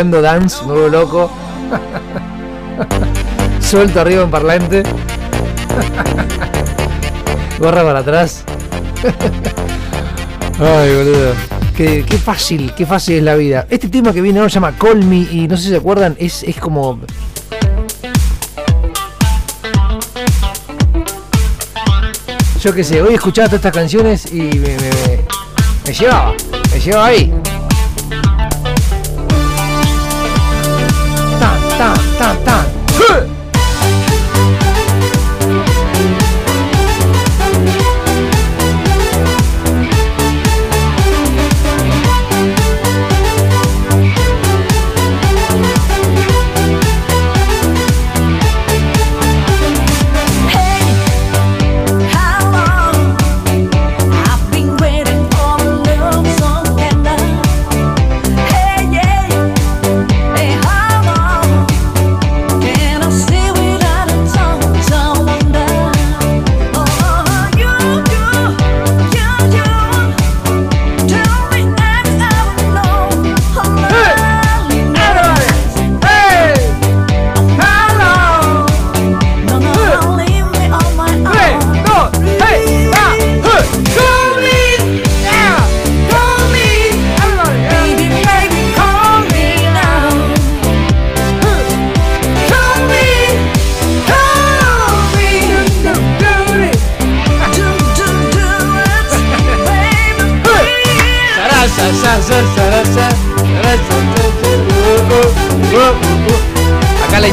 bailando dance, nuevo loco. Suelto arriba en parlante. Gorra para atrás. Ay, boludo. Qué, fácil, qué fácil es la vida. Este tema que viene ahora se llama Call Me y no sé si se acuerdan, es, es como... Yo qué sé, hoy escuchaba todas estas canciones y me llevaba, me llevaba ahí.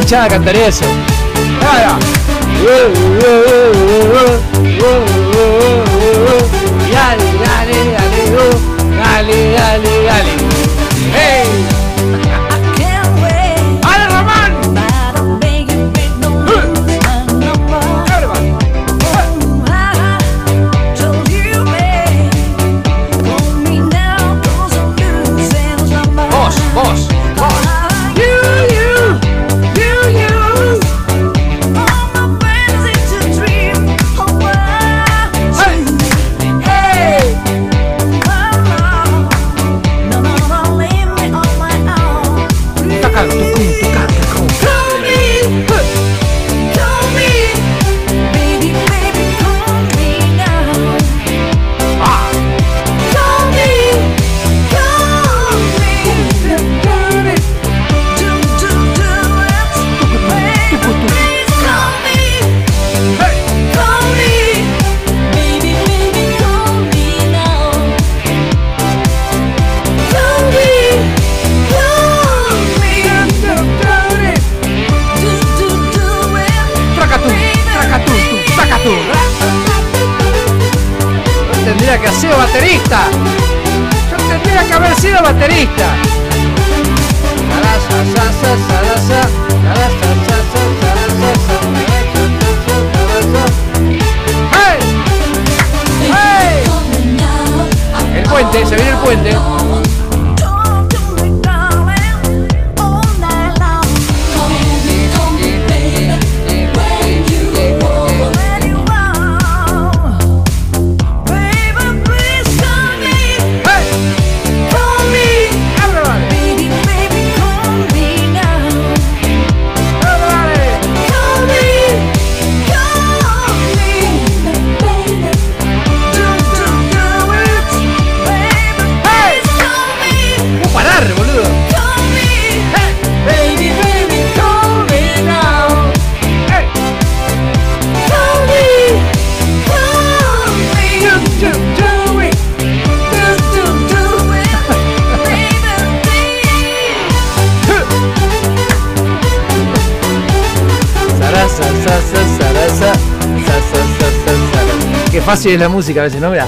escuchaba cantar eso. es la música a veces, ¿no? Mirá.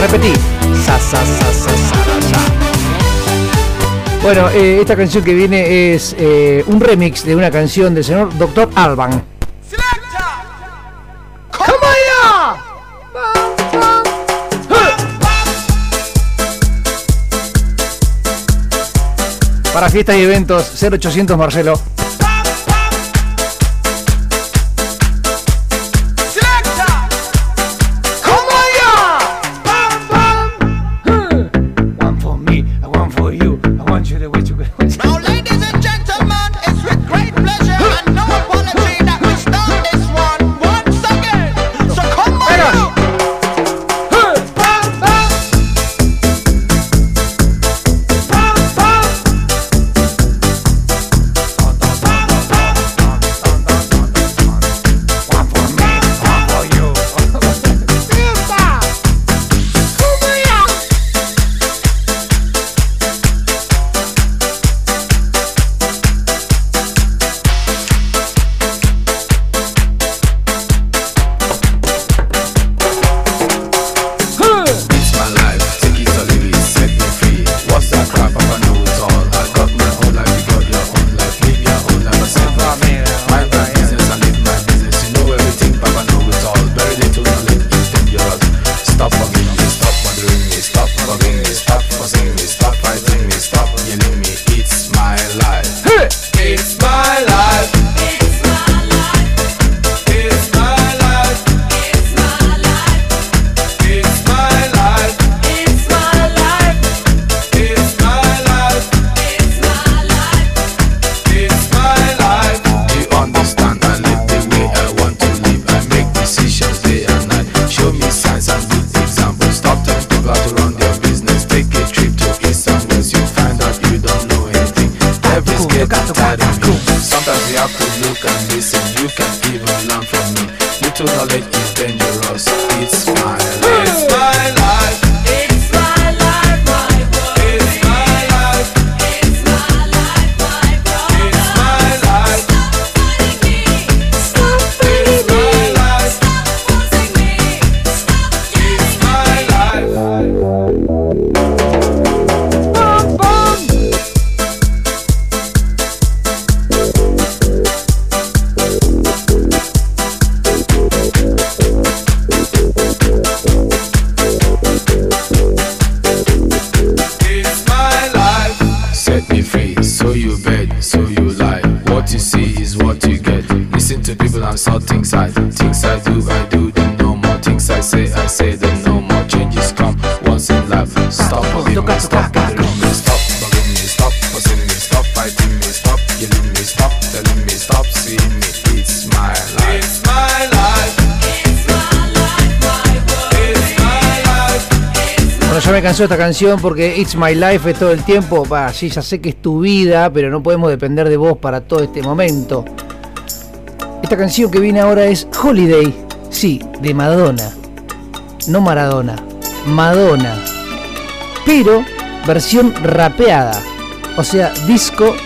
Repetí. Bueno, eh, esta canción que viene es eh, un remix de una canción del señor Dr. Alban. Para fiestas y eventos, 0800 Marcelo. esta canción porque It's My Life es todo el tiempo. Bah, ya sé que es tu vida, pero no podemos depender de vos para todo este momento. Esta canción que viene ahora es Holiday, sí, de Madonna. No Maradona, Madonna. Pero versión rapeada, o sea, disco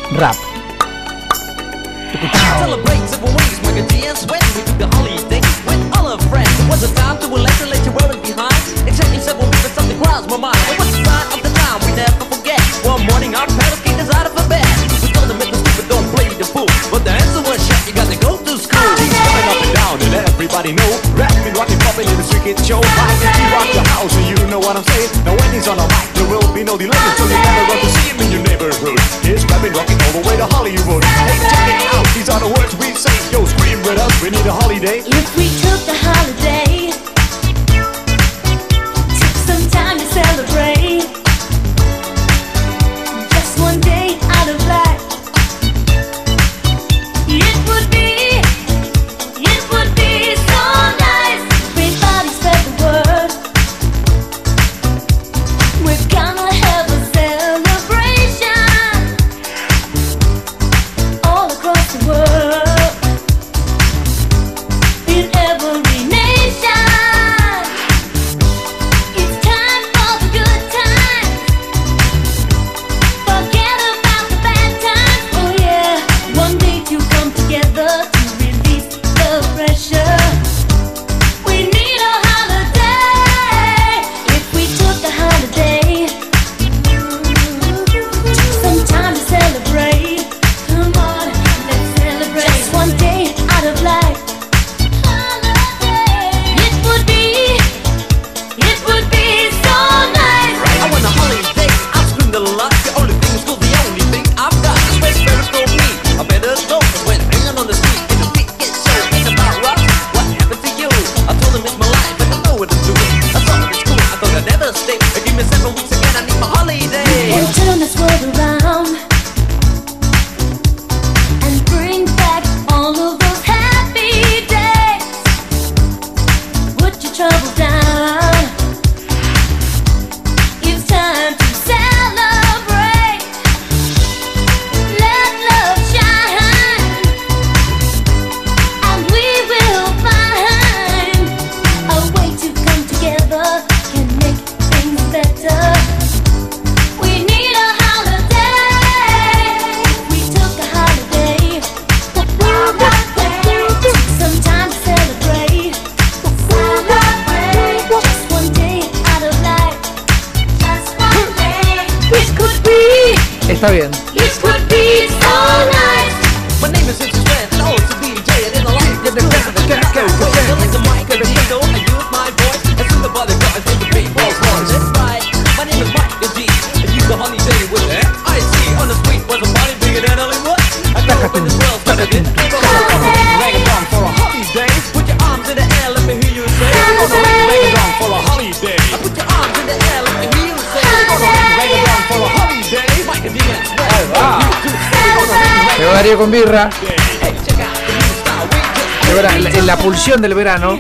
del verano.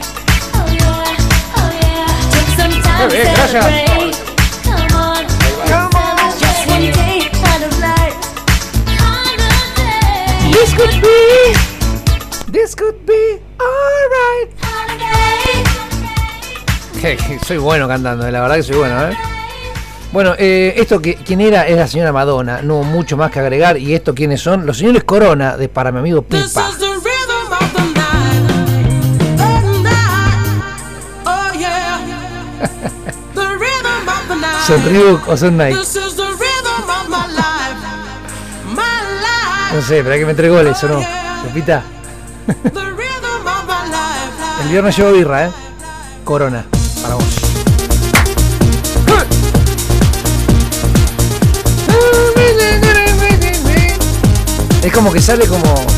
Gracias. Soy bueno cantando, eh, la verdad que soy bueno. Eh. Bueno, eh, esto que quién era es la señora Madonna, no mucho más que agregar. Y esto quiénes son, los señores Corona de para mi amigo Pipa. Life. My life. No sé, pero hay que meter goles o no. Pepita. El viernes llevo birra, ¿eh? Corona, para vos. Es como que sale como.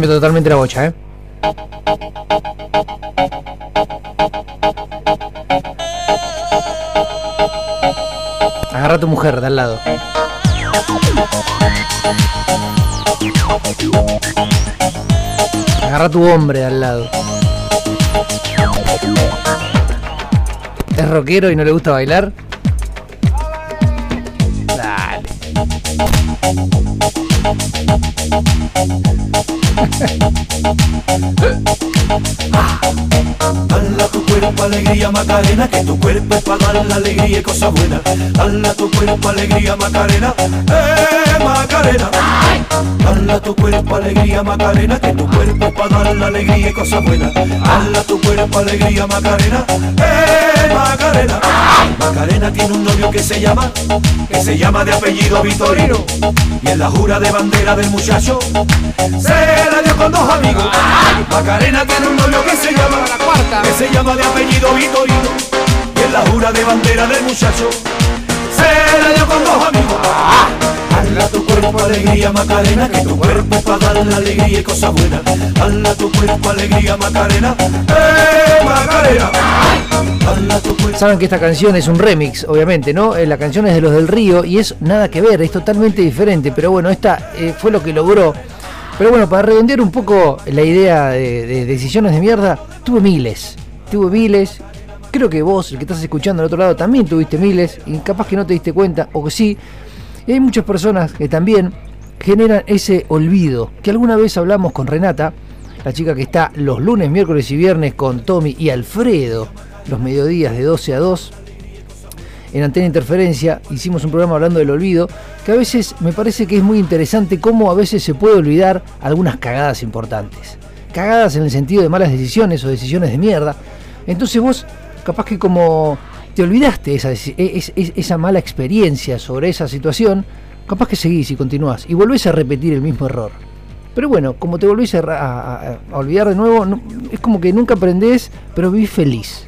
Cambio totalmente la bocha, ¿eh? Agarra a tu mujer de al lado. Agarra a tu hombre de al lado. ¿Es rockero y no le gusta bailar? Dala tu cuerpo alegría Macarena, que tu cuerpo es para dar la alegría y cosas buenas. Dala tu cuerpo alegría Macarena, eh Macarena. Dala tu cuerpo alegría Macarena, que tu cuerpo es para dar la alegría y cosas buenas. Dala tu cuerpo alegría Macarena, eh Macarena. Macarena tiene un novio que se llama, que se llama de apellido Vitorino. Y en la jura de bandera del muchacho, se la dio con dos amigos. Macarena tiene un novio que se llama, que se llama de apellido Vitorino. Y en la jura de bandera del muchacho, se la dio con dos amigos. Dala tu cuerpo alegría Macarena, que tu cuerpo para la alegría y cosas buenas. Dala tu cuerpo alegría Macarena, eh Macarena. Saben que esta canción es un remix, obviamente, ¿no? Eh, La canción es de los del Río y es nada que ver, es totalmente diferente. Pero bueno, esta eh, fue lo que logró. Pero bueno, para redondear un poco la idea de, de decisiones de mierda, tuve miles. Tuve miles. Creo que vos, el que estás escuchando al otro lado, también tuviste miles. Y capaz que no te diste cuenta, o que sí. Y hay muchas personas que también generan ese olvido. Que alguna vez hablamos con Renata, la chica que está los lunes, miércoles y viernes con Tommy y Alfredo, los mediodías de 12 a 2. en Antena Interferencia, hicimos un programa hablando del olvido, que a veces me parece que es muy interesante cómo a veces se puede olvidar algunas cagadas importantes. Cagadas en el sentido de malas decisiones o decisiones de mierda. Entonces vos, capaz que como te olvidaste esa, e- es- es- esa mala experiencia sobre esa situación, capaz que seguís y continuás y volvés a repetir el mismo error. Pero bueno, como te volvés a, olvidar de nuevo, es como que nunca aprendés, pero vivís feliz.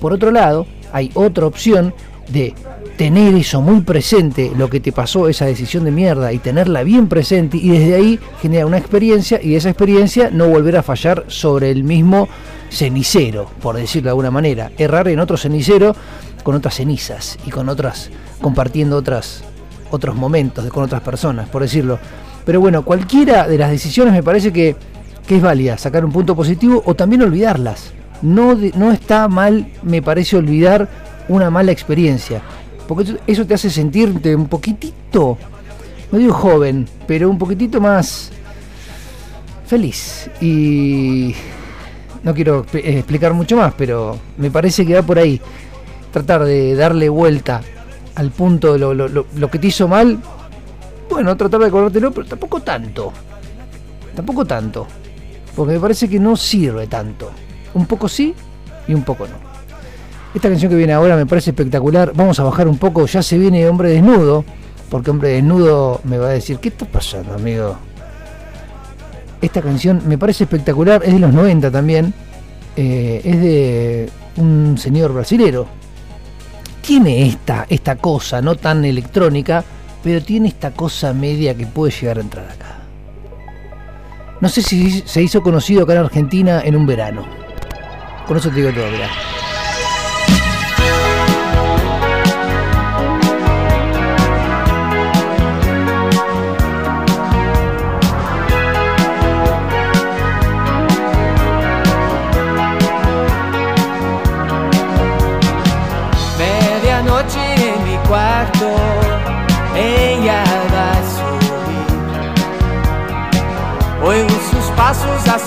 Por otro lado, hay otra opción de tener eso muy presente, lo que te pasó, esa decisión de mierda, y tenerla bien presente, y desde ahí generar una experiencia, y esa experiencia no volver a fallar sobre el mismo cenicero, por decirlo de alguna manera. Errar en otro cenicero con otras cenizas y con otras, compartiendo otras, otros momentos con otras personas, por decirlo. Pero bueno, cualquiera de las decisiones me parece que, que es válida, sacar un punto positivo o también olvidarlas. No, no está mal, me parece, olvidar una mala experiencia. Porque eso te hace sentirte un poquitito, no digo joven, pero un poquitito más feliz. Y no quiero eh, explicar mucho más, pero me parece que va por ahí. Tratar de darle vuelta al punto de lo, lo- lo- lo que te hizo mal. Bueno, tratar de acordártelo, pero tampoco tanto. Tampoco tanto. Porque me parece que no sirve tanto. Un poco sí y un poco no. Esta canción que viene ahora me parece espectacular. Vamos a bajar un poco. Ya se viene Hombre Desnudo. Porque Hombre Desnudo me va a decir, ¿qué está pasando, amigo? Esta canción me parece espectacular. Es de los 90 también. Eh, es de un señor brasilero. Tiene esta, esta cosa, no tan electrónica, pero tiene esta cosa media que puede llegar a entrar acá. No sé si se hizo conocido acá en Argentina en un verano. Con eso te digo todo.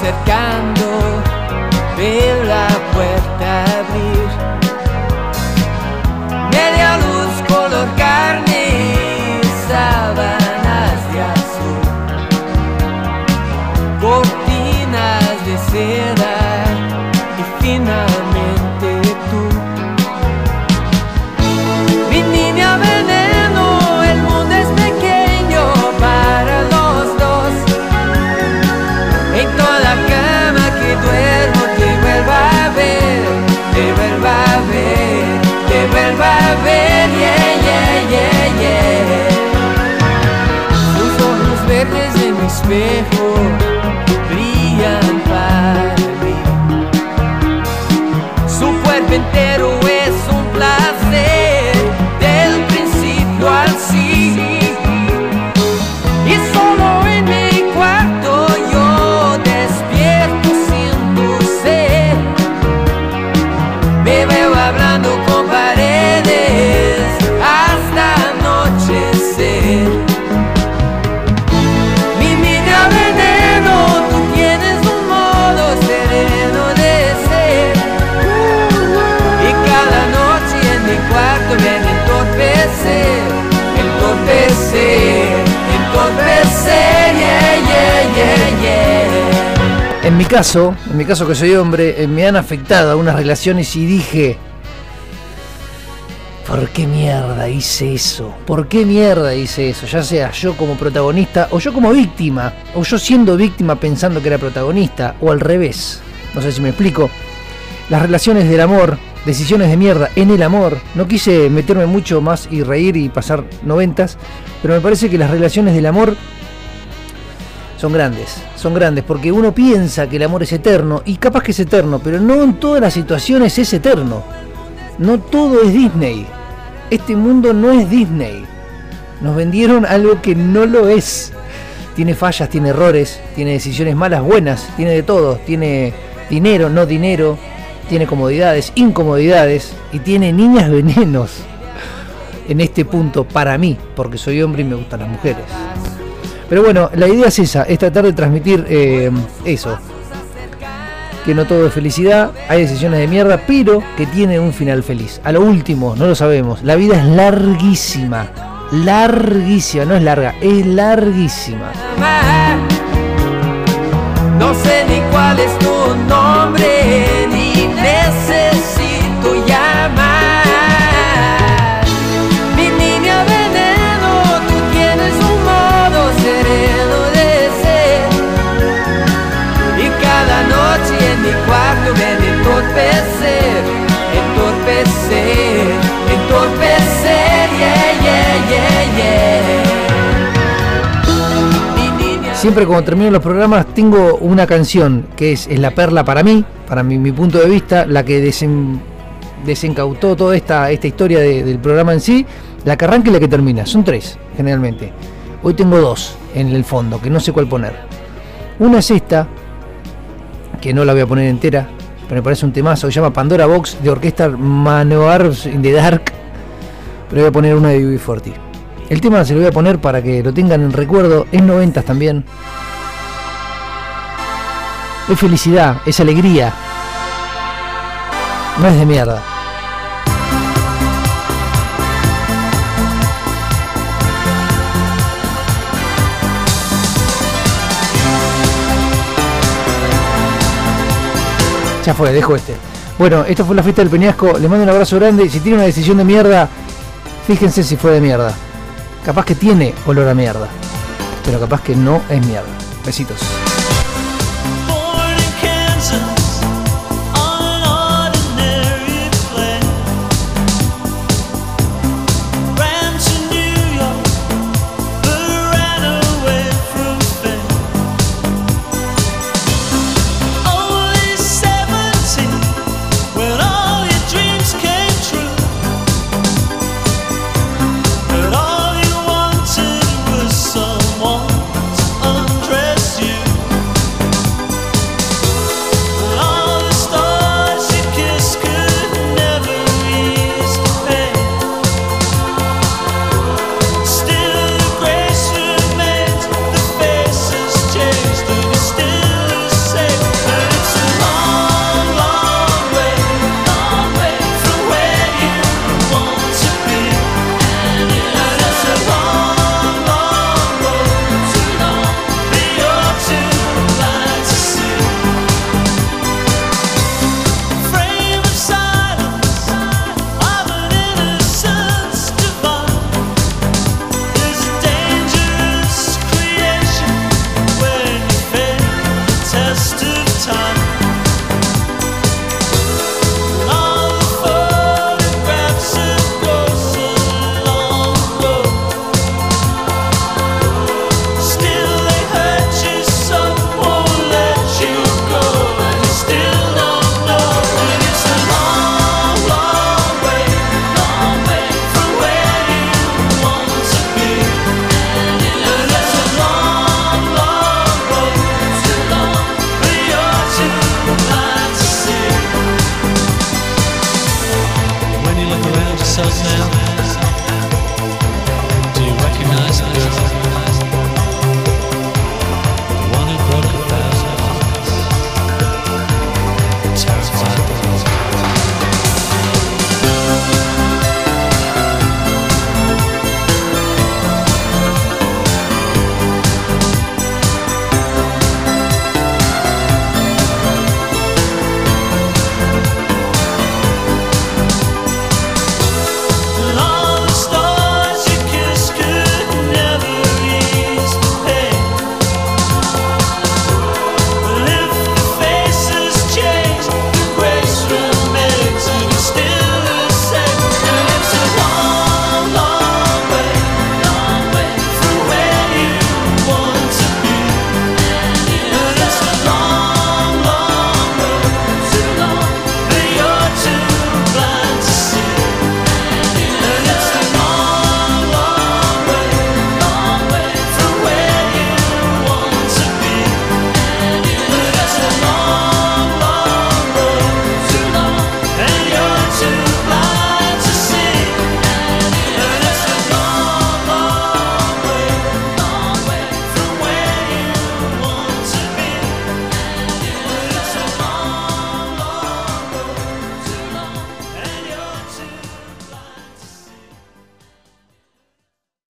Acercando, veo espejos En mi caso, en mi caso que soy hombre, eh, me han afectado algunas relaciones y dije, ¿por qué mierda hice eso? ¿Por qué mierda hice eso? Ya sea yo como protagonista o yo como víctima, o yo siendo víctima pensando que era protagonista, o al revés. No sé si me explico. Las relaciones del amor, decisiones de mierda en el amor. No quise meterme mucho más y reír y pasar noventas, pero me parece que las relaciones del amor son grandes, son grandes, porque uno piensa que el amor es eterno, y capaz que es eterno, pero no en todas las situaciones es eterno. No todo es Disney. Este mundo no es Disney. Nos vendieron algo que no lo es. Tiene fallas, tiene errores, tiene decisiones malas, buenas, tiene de todo. Tiene dinero, no dinero, tiene comodidades, incomodidades, y tiene niñas venenos. En este punto, para mí, porque soy hombre y me gustan las mujeres. Pero bueno, la idea es esa, es tratar de transmitir eh, eso. que no todo es felicidad, hay decisiones de mierda, pero que tienen un final feliz. A lo último, no lo sabemos, la vida es larguísima, larguísima, no es larga, es larguísima. No sé ni cuál es tu nombre, Siempre cuando termino los programas tengo una canción que es, es la perla para mí, para mi, mi punto de vista, la que desen- desencautó toda esta, esta historia de- del programa en sí, la que arranca y la que termina. Son tres, generalmente. Hoy tengo dos en el fondo, que no sé cuál poner. Una es esta, que no la voy a poner entera, pero me parece un temazo, se llama Pandora Box de orquesta Manoir in the Dark, pero voy a poner una de UB40. El tema se lo voy a poner para que lo tengan en recuerdo, es noventas también. Es felicidad, es alegría. No es de mierda. Ya fue, dejo este. Bueno, esto fue la fiesta del Peñasco. Les mando un abrazo grande. Si tiene una decisión de mierda, fíjense si fue de mierda. Capaz que tiene olor a mierda. Pero capaz que no es mierda. Besitos.